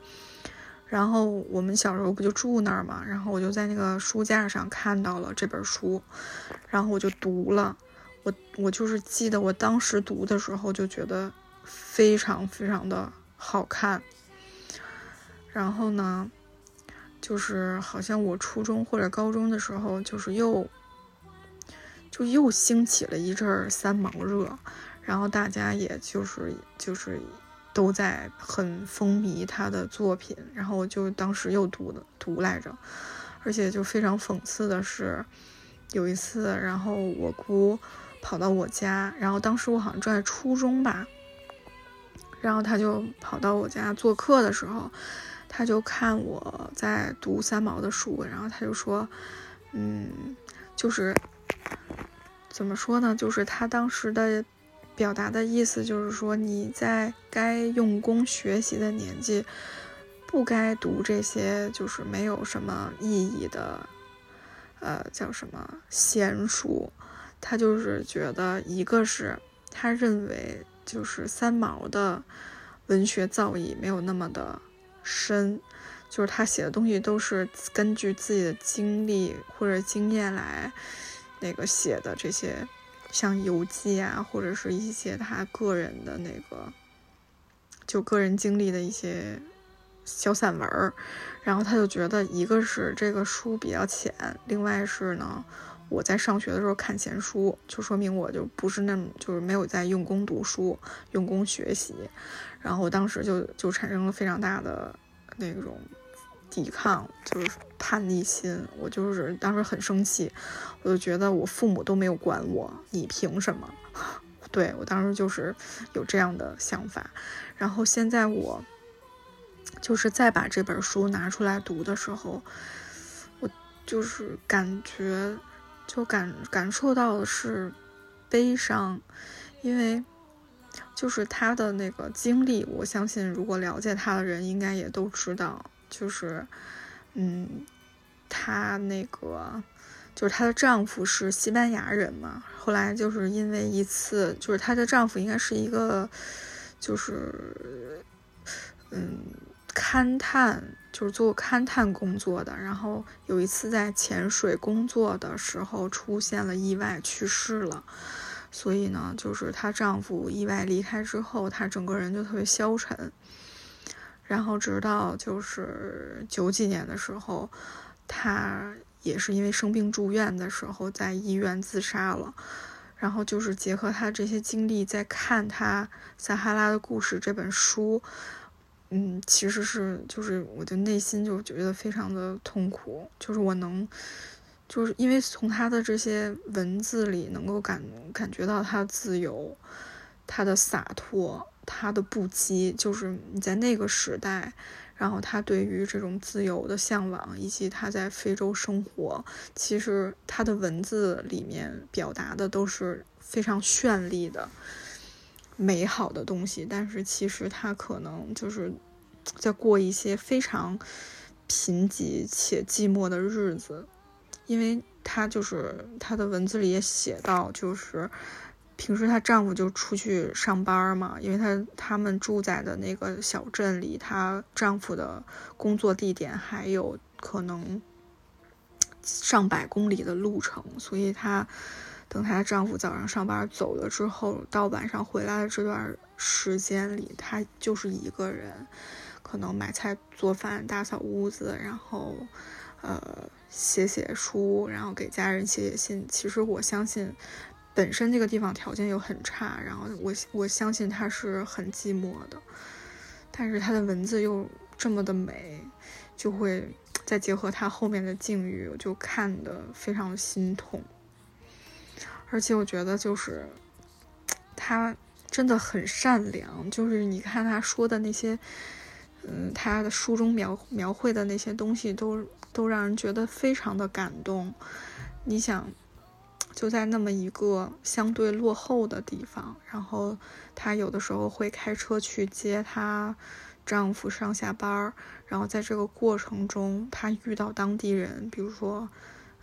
然后我们小时候不就住那儿嘛，然后我就在那个书架上看到了这本书，然后我就读了。我我就是记得我当时读的时候就觉得非常非常的好看。然后呢，就是好像我初中或者高中的时候，就是又。就又兴起了一阵三毛热，然后大家也就是就是都在很风靡他的作品，然后我就当时又读的读来着，而且就非常讽刺的是，有一次，然后我姑跑到我家，然后当时我好像正在初中吧，然后他就跑到我家做客的时候，他就看我在读三毛的书，然后他就说，嗯，就是。怎么说呢？就是他当时的表达的意思，就是说你在该用功学习的年纪，不该读这些就是没有什么意义的，呃，叫什么闲书。他就是觉得，一个是他认为就是三毛的文学造诣没有那么的深，就是他写的东西都是根据自己的经历或者经验来。那个写的这些，像游记啊，或者是一些他个人的那个，就个人经历的一些小散文儿，然后他就觉得，一个是这个书比较浅，另外是呢，我在上学的时候看闲书，就说明我就不是那么就是没有在用功读书、用功学习，然后当时就就产生了非常大的那种。抵抗就是叛逆心，我就是当时很生气，我就觉得我父母都没有管我，你凭什么？对我当时就是有这样的想法。然后现在我就是再把这本书拿出来读的时候，我就是感觉就感感受到的是悲伤，因为就是他的那个经历，我相信如果了解他的人应该也都知道。就是，嗯，她那个就是她的丈夫是西班牙人嘛，后来就是因为一次，就是她的丈夫应该是一个，就是，嗯，勘探，就是做勘探工作的，然后有一次在潜水工作的时候出现了意外去世了，所以呢，就是她丈夫意外离开之后，她整个人就特别消沉。然后直到就是九几年的时候，他也是因为生病住院的时候，在医院自杀了。然后就是结合他这些经历，在看他《撒哈拉的故事》这本书，嗯，其实是就是我的内心就觉得非常的痛苦。就是我能，就是因为从他的这些文字里能够感感觉到他的自由，他的洒脱。他的不羁，就是你在那个时代，然后他对于这种自由的向往，以及他在非洲生活，其实他的文字里面表达的都是非常绚丽的、美好的东西，但是其实他可能就是在过一些非常贫瘠且寂寞的日子，因为他就是他的文字里也写到，就是平时她丈夫就出去上班嘛，因为她他们住在的那个小镇离她丈夫的工作地点还有可能上百公里的路程，所以她等她丈夫早上上班走了之后，到晚上回来的这段时间里，她就是一个人。可能买菜、做饭、打扫屋子，然后，呃，写写书，然后给家人写写信。其实我相信，本身这个地方条件又很差，然后我我相信他是很寂寞的，但是他的文字又这么的美，就会再结合他后面的境遇，我就看得非常心痛。而且我觉得就是他真的很善良，就是你看他说的那些。嗯，他的书中描描绘的那些东西都都让人觉得非常的感动。你想，就在那么一个相对落后的地方，然后她有的时候会开车去接她丈夫上下班儿，然后在这个过程中，她遇到当地人，比如说，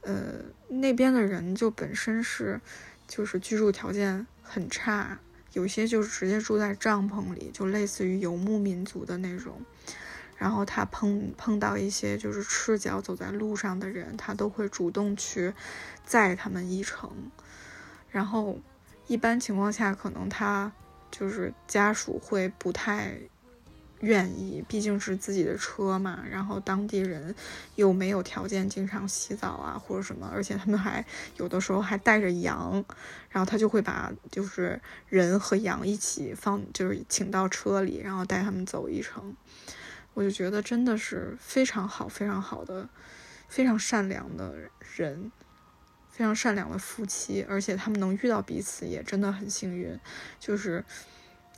呃，那边的人就本身是就是居住条件很差。有些就是直接住在帐篷里，就类似于游牧民族的那种。然后他碰碰到一些就是赤脚走在路上的人，他都会主动去载他们一程。然后一般情况下，可能他就是家属会不太。愿意，毕竟是自己的车嘛。然后当地人又没有条件经常洗澡啊，或者什么，而且他们还有的时候还带着羊，然后他就会把就是人和羊一起放，就是请到车里，然后带他们走一程。我就觉得真的是非常好、非常好的、非常善良的人，非常善良的夫妻，而且他们能遇到彼此也真的很幸运，就是。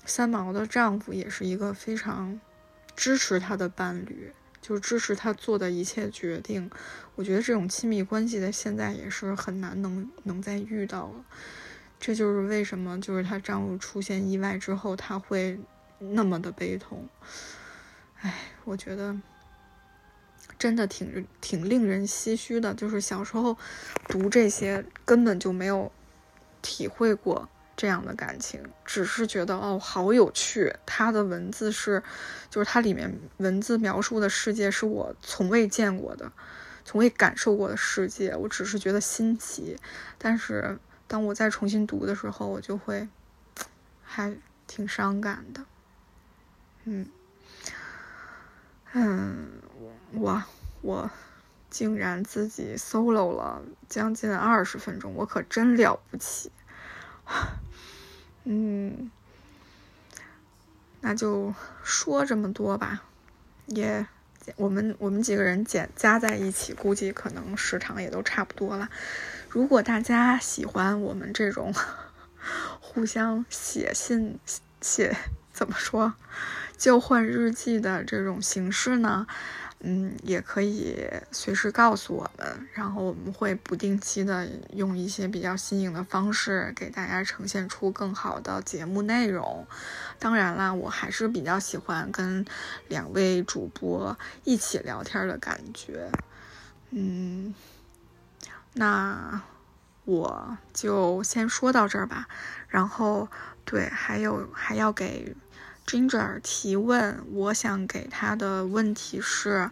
三毛的丈夫也是一个非常支持她的伴侣，就支持她做的一切决定。我觉得这种亲密关系在现在也是很难能能再遇到了。这就是为什么，就是她丈夫出现意外之后，她会那么的悲痛。哎，我觉得真的挺挺令人唏嘘的。就是小时候读这些，根本就没有体会过。这样的感情，只是觉得哦，好有趣。他的文字是，就是它里面文字描述的世界是我从未见过的，从未感受过的世界。我只是觉得新奇，但是当我再重新读的时候，我就会 还挺伤感的。嗯嗯，我我竟然自己 solo 了将近二十分钟，我可真了不起。嗯，那就说这么多吧，也我们我们几个人减加在一起，估计可能时长也都差不多了。如果大家喜欢我们这种 互相写信写怎么说交换日记的这种形式呢？嗯，也可以随时告诉我们，然后我们会不定期的用一些比较新颖的方式给大家呈现出更好的节目内容。当然啦，我还是比较喜欢跟两位主播一起聊天的感觉。嗯，那我就先说到这儿吧。然后，对，还有还要给。Ginger 提问，我想给他的问题是，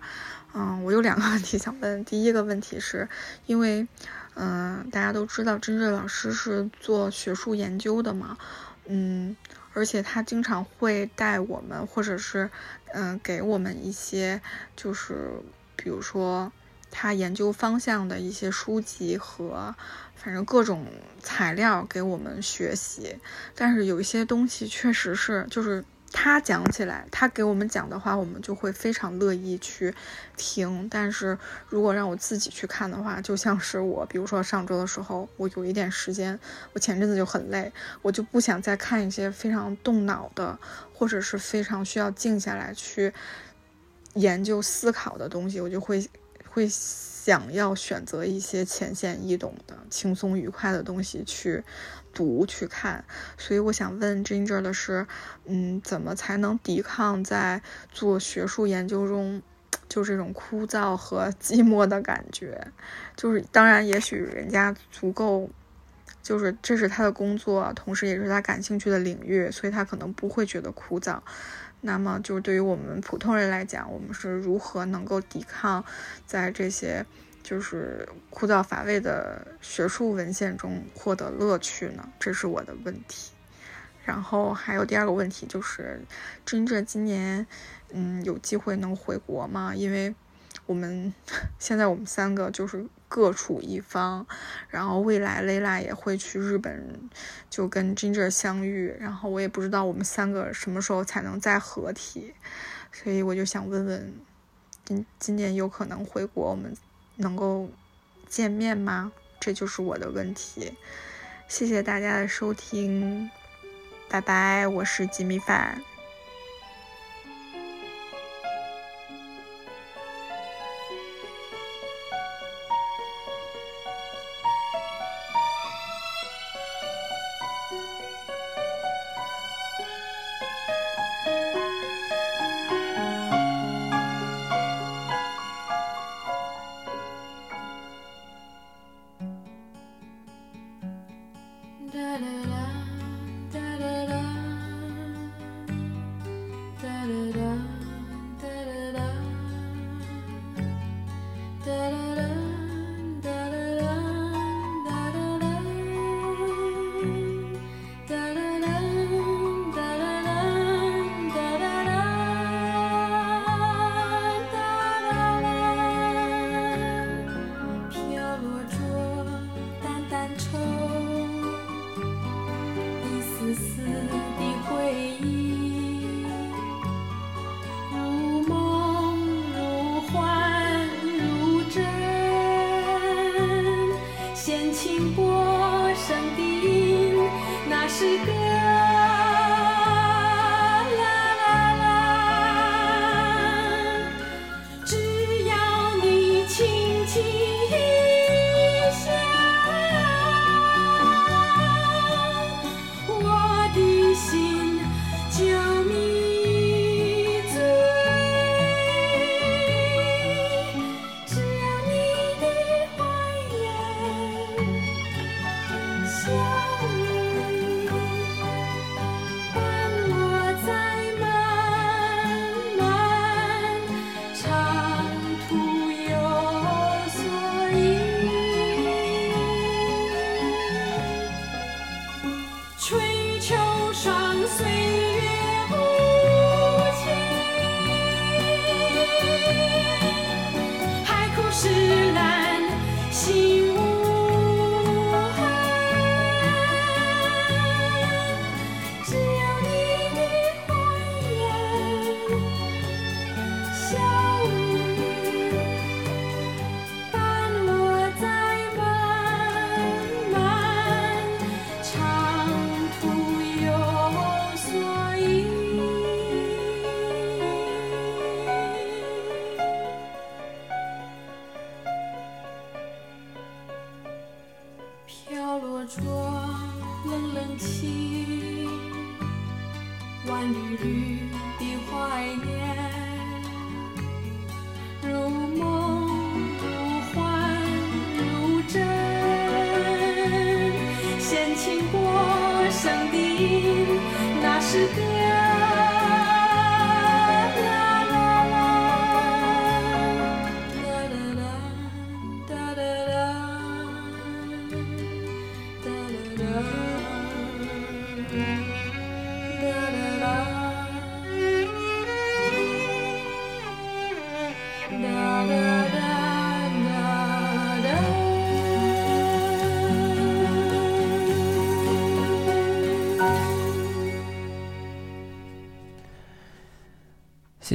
嗯，我有两个问题想问。第一个问题是，因为，嗯，大家都知道真真老师是做学术研究的嘛，嗯，而且他经常会带我们，或者是，嗯，给我们一些，就是比如说他研究方向的一些书籍和，反正各种材料给我们学习。但是有一些东西确实是，就是。他讲起来，他给我们讲的话，我们就会非常乐意去听。但是如果让我自己去看的话，就像是我，比如说上周的时候，我有一点时间，我前阵子就很累，我就不想再看一些非常动脑的，或者是非常需要静下来去研究思考的东西，我就会会想要选择一些浅显易懂的、轻松愉快的东西去读去看。所以我想问 Ginger 的是，嗯，怎么才能抵抗在做学术研究中就这种枯燥和 寂寞的感觉？就是当然，也许人家足够。就是这是他的工作，同时也是他感兴趣的领域，所以他可能不会觉得枯燥。那么，就是对于我们普通人来讲，我们是如何能够抵抗在这些就是枯燥乏味的学术文献中获得乐趣呢？这是我的问题。然后还有第二个问题就是，Ginger 今年嗯有机会能回国吗？因为我们 现在我们三个就是各处一方，然后未来 Layla 也会去日本，就跟 Ginger 相遇，然后我也不知道我们三个什么时候才能再合体，所以我就想问问，今今年有可能回国，我们能够见面吗？这就是我的问题。谢谢大家的收听，拜拜，我是吉米饭。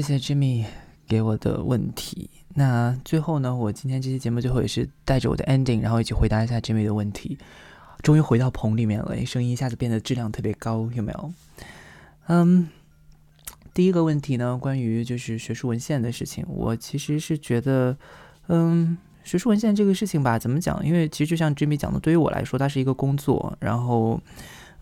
谢谢 Jimmy 给我的问题。那最后呢，我今天这期节目最后也是带着我的 ending，然后一起回答一下 Jimmy 的问题。终于回到棚里面了，声音一下子变得质量特别高，有没有？嗯，第一个问题呢，关于就是学术文献的事情，我其实是觉得，嗯，学术文献这个事情吧，怎么讲？因为其实就像 Jimmy 讲的，对于我来说，它是一个工作，然后。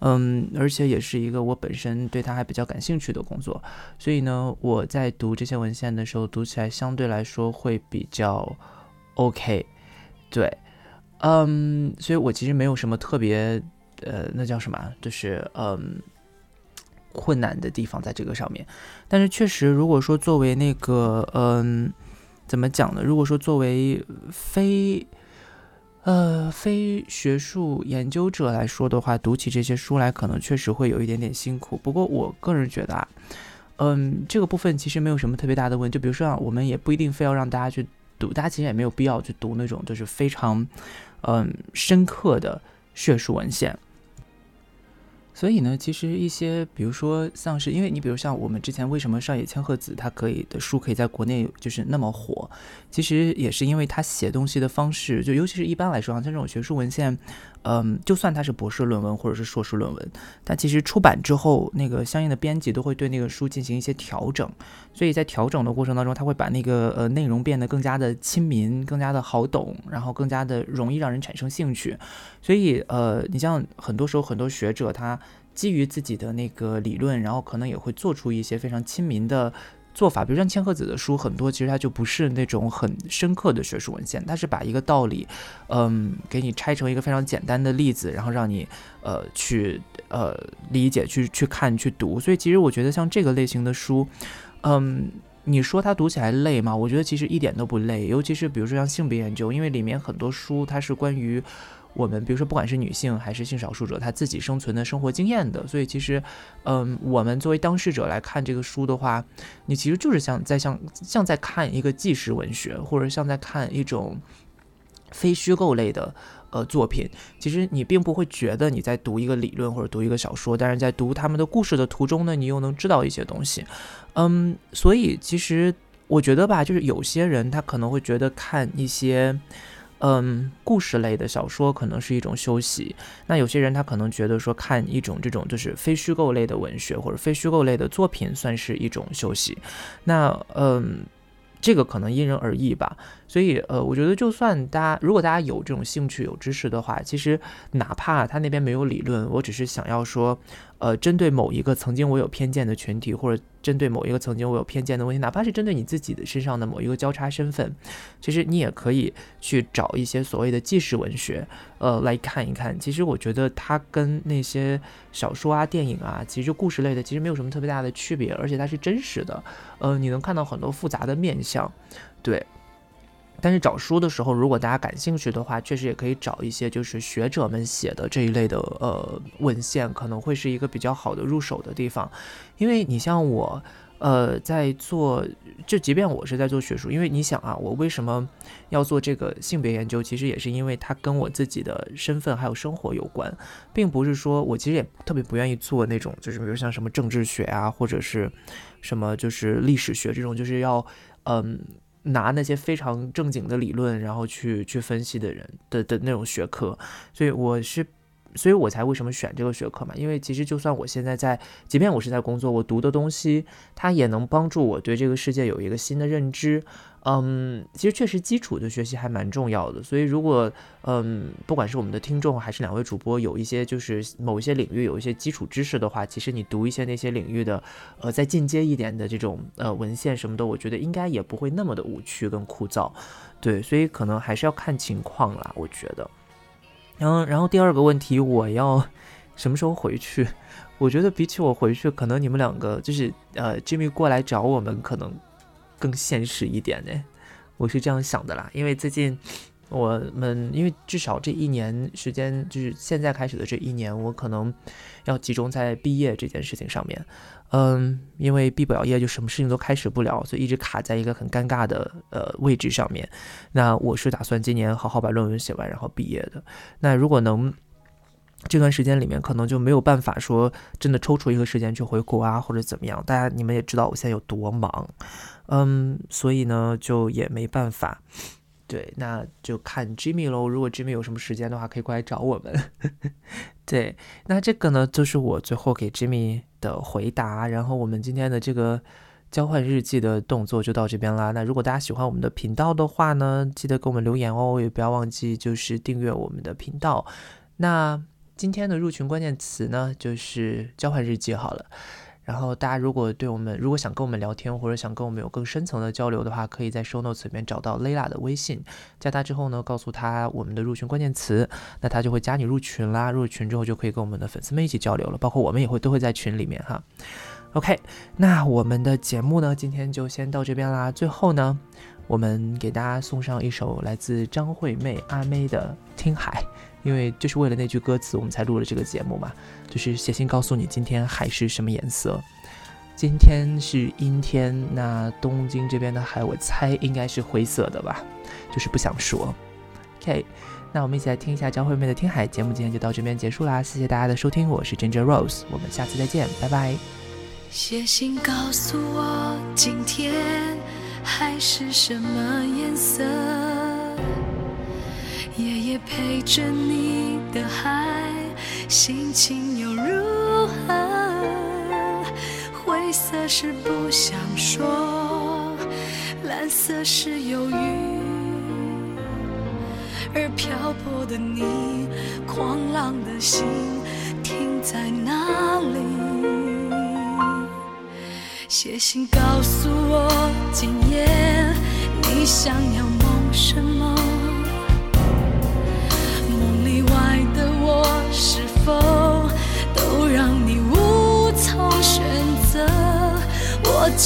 嗯，而且也是一个我本身对它还比较感兴趣的工作，所以呢，我在读这些文献的时候，读起来相对来说会比较 OK，对，嗯，所以我其实没有什么特别，呃，那叫什么，就是嗯，困难的地方在这个上面。但是确实，如果说作为那个，嗯，怎么讲呢？如果说作为非呃，非学术研究者来说的话，读起这些书来可能确实会有一点点辛苦。不过我个人觉得啊，嗯，这个部分其实没有什么特别大的问题。就比如说啊，我们也不一定非要让大家去读，大家其实也没有必要去读那种就是非常嗯深刻的学术文献。所以呢，其实一些，比如说像是，因为你比如像我们之前为什么上野千鹤子他可以的书可以在国内就是那么火，其实也是因为他写东西的方式，就尤其是一般来说啊，像这种学术文献，嗯，就算它是博士论文或者是硕士论文，但其实出版之后，那个相应的编辑都会对那个书进行一些调整，所以在调整的过程当中，他会把那个呃内容变得更加的亲民，更加的好懂，然后更加的容易让人产生兴趣。所以呃，你像很多时候很多学者他。基于自己的那个理论，然后可能也会做出一些非常亲民的做法，比如像千鹤子的书，很多其实它就不是那种很深刻的学术文献，它是把一个道理，嗯，给你拆成一个非常简单的例子，然后让你呃去呃理解、去去看、去读。所以其实我觉得像这个类型的书，嗯，你说它读起来累吗？我觉得其实一点都不累，尤其是比如说像性别研究，因为里面很多书它是关于。我们比如说，不管是女性还是性少数者，她自己生存的生活经验的，所以其实，嗯，我们作为当事者来看这个书的话，你其实就是像在像像在看一个纪实文学，或者像在看一种非虚构类的呃作品。其实你并不会觉得你在读一个理论或者读一个小说，但是在读他们的故事的途中呢，你又能知道一些东西。嗯，所以其实我觉得吧，就是有些人他可能会觉得看一些。嗯，故事类的小说可能是一种休息。那有些人他可能觉得说看一种这种就是非虚构类的文学或者非虚构类的作品算是一种休息。那嗯。这个可能因人而异吧，所以呃，我觉得就算大家如果大家有这种兴趣、有知识的话，其实哪怕他那边没有理论，我只是想要说，呃，针对某一个曾经我有偏见的群体，或者针对某一个曾经我有偏见的问题，哪怕是针对你自己的身上的某一个交叉身份，其实你也可以去找一些所谓的纪实文学，呃，来看一看。其实我觉得它跟那些小说啊、电影啊，其实故事类的，其实没有什么特别大的区别，而且它是真实的，呃，你能看到很多复杂的面相。对，但是找书的时候，如果大家感兴趣的话，确实也可以找一些就是学者们写的这一类的呃文献，可能会是一个比较好的入手的地方。因为你像我，呃，在做，就即便我是在做学术，因为你想啊，我为什么要做这个性别研究？其实也是因为它跟我自己的身份还有生活有关，并不是说我其实也特别不愿意做那种，就是比如像什么政治学啊，或者是什么就是历史学这种，就是要。嗯，拿那些非常正经的理论，然后去去分析的人的的那种学科，所以我是，所以我才为什么选这个学科嘛？因为其实就算我现在在，即便我是在工作，我读的东西，它也能帮助我对这个世界有一个新的认知。嗯，其实确实基础的学习还蛮重要的，所以如果嗯，不管是我们的听众还是两位主播，有一些就是某一些领域有一些基础知识的话，其实你读一些那些领域的呃再进阶一点的这种呃文献什么的，我觉得应该也不会那么的无趣跟枯燥，对，所以可能还是要看情况啦，我觉得。然后，然后第二个问题，我要什么时候回去？我觉得比起我回去，可能你们两个就是呃，Jimmy 过来找我们，可能。更现实一点呢，我是这样想的啦。因为最近我们，因为至少这一年时间，就是现在开始的这一年，我可能要集中在毕业这件事情上面。嗯，因为毕不了业，就什么事情都开始不了，所以一直卡在一个很尴尬的呃位置上面。那我是打算今年好好把论文写完，然后毕业的。那如果能这段时间里面可能就没有办法说真的抽出一个时间去回国啊，或者怎么样。大家你们也知道我现在有多忙，嗯，所以呢就也没办法。对，那就看 Jimmy 喽。如果 Jimmy 有什么时间的话，可以过来找我们。对，那这个呢，就是我最后给 Jimmy 的回答。然后我们今天的这个交换日记的动作就到这边啦。那如果大家喜欢我们的频道的话呢，记得给我们留言哦，也不要忘记就是订阅我们的频道。那今天的入群关键词呢，就是交换日记好了。然后大家如果对我们，如果想跟我们聊天，或者想跟我们有更深层的交流的话，可以在 show notes 里面找到 Layla 的微信，加他之后呢，告诉他我们的入群关键词，那他就会加你入群啦。入群之后就可以跟我们的粉丝们一起交流了，包括我们也会都会在群里面哈。OK，那我们的节目呢，今天就先到这边啦。最后呢，我们给大家送上一首来自张惠妹阿妹的《听海》。因为就是为了那句歌词，我们才录了这个节目嘛。就是写信告诉你，今天海是什么颜色。今天是阴天，那东京这边的海，我猜应该是灰色的吧，就是不想说。OK，那我们一起来听一下张惠妹的《听海》。节目今天就到这边结束啦，谢谢大家的收听，我是 Ginger Rose，我们下次再见，拜拜。写信告诉我，今天海是什么颜色。夜夜陪着你的海，心情又如何？灰色是不想说，蓝色是忧郁，而漂泊的你，狂浪的心停在哪里？写信告诉我，今夜你想要梦什么？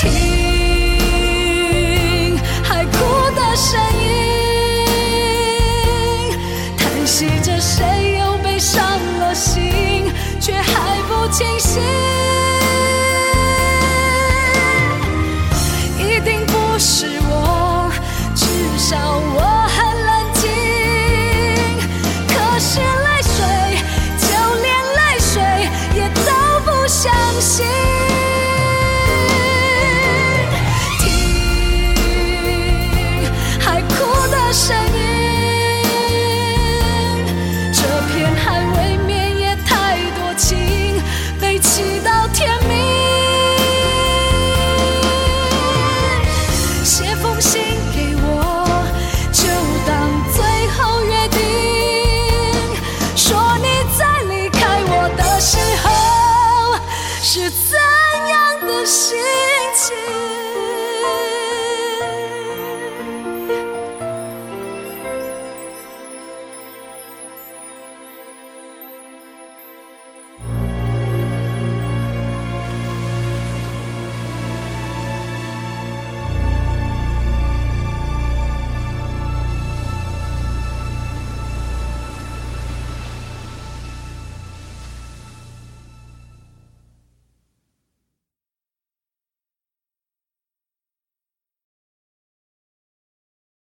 tears.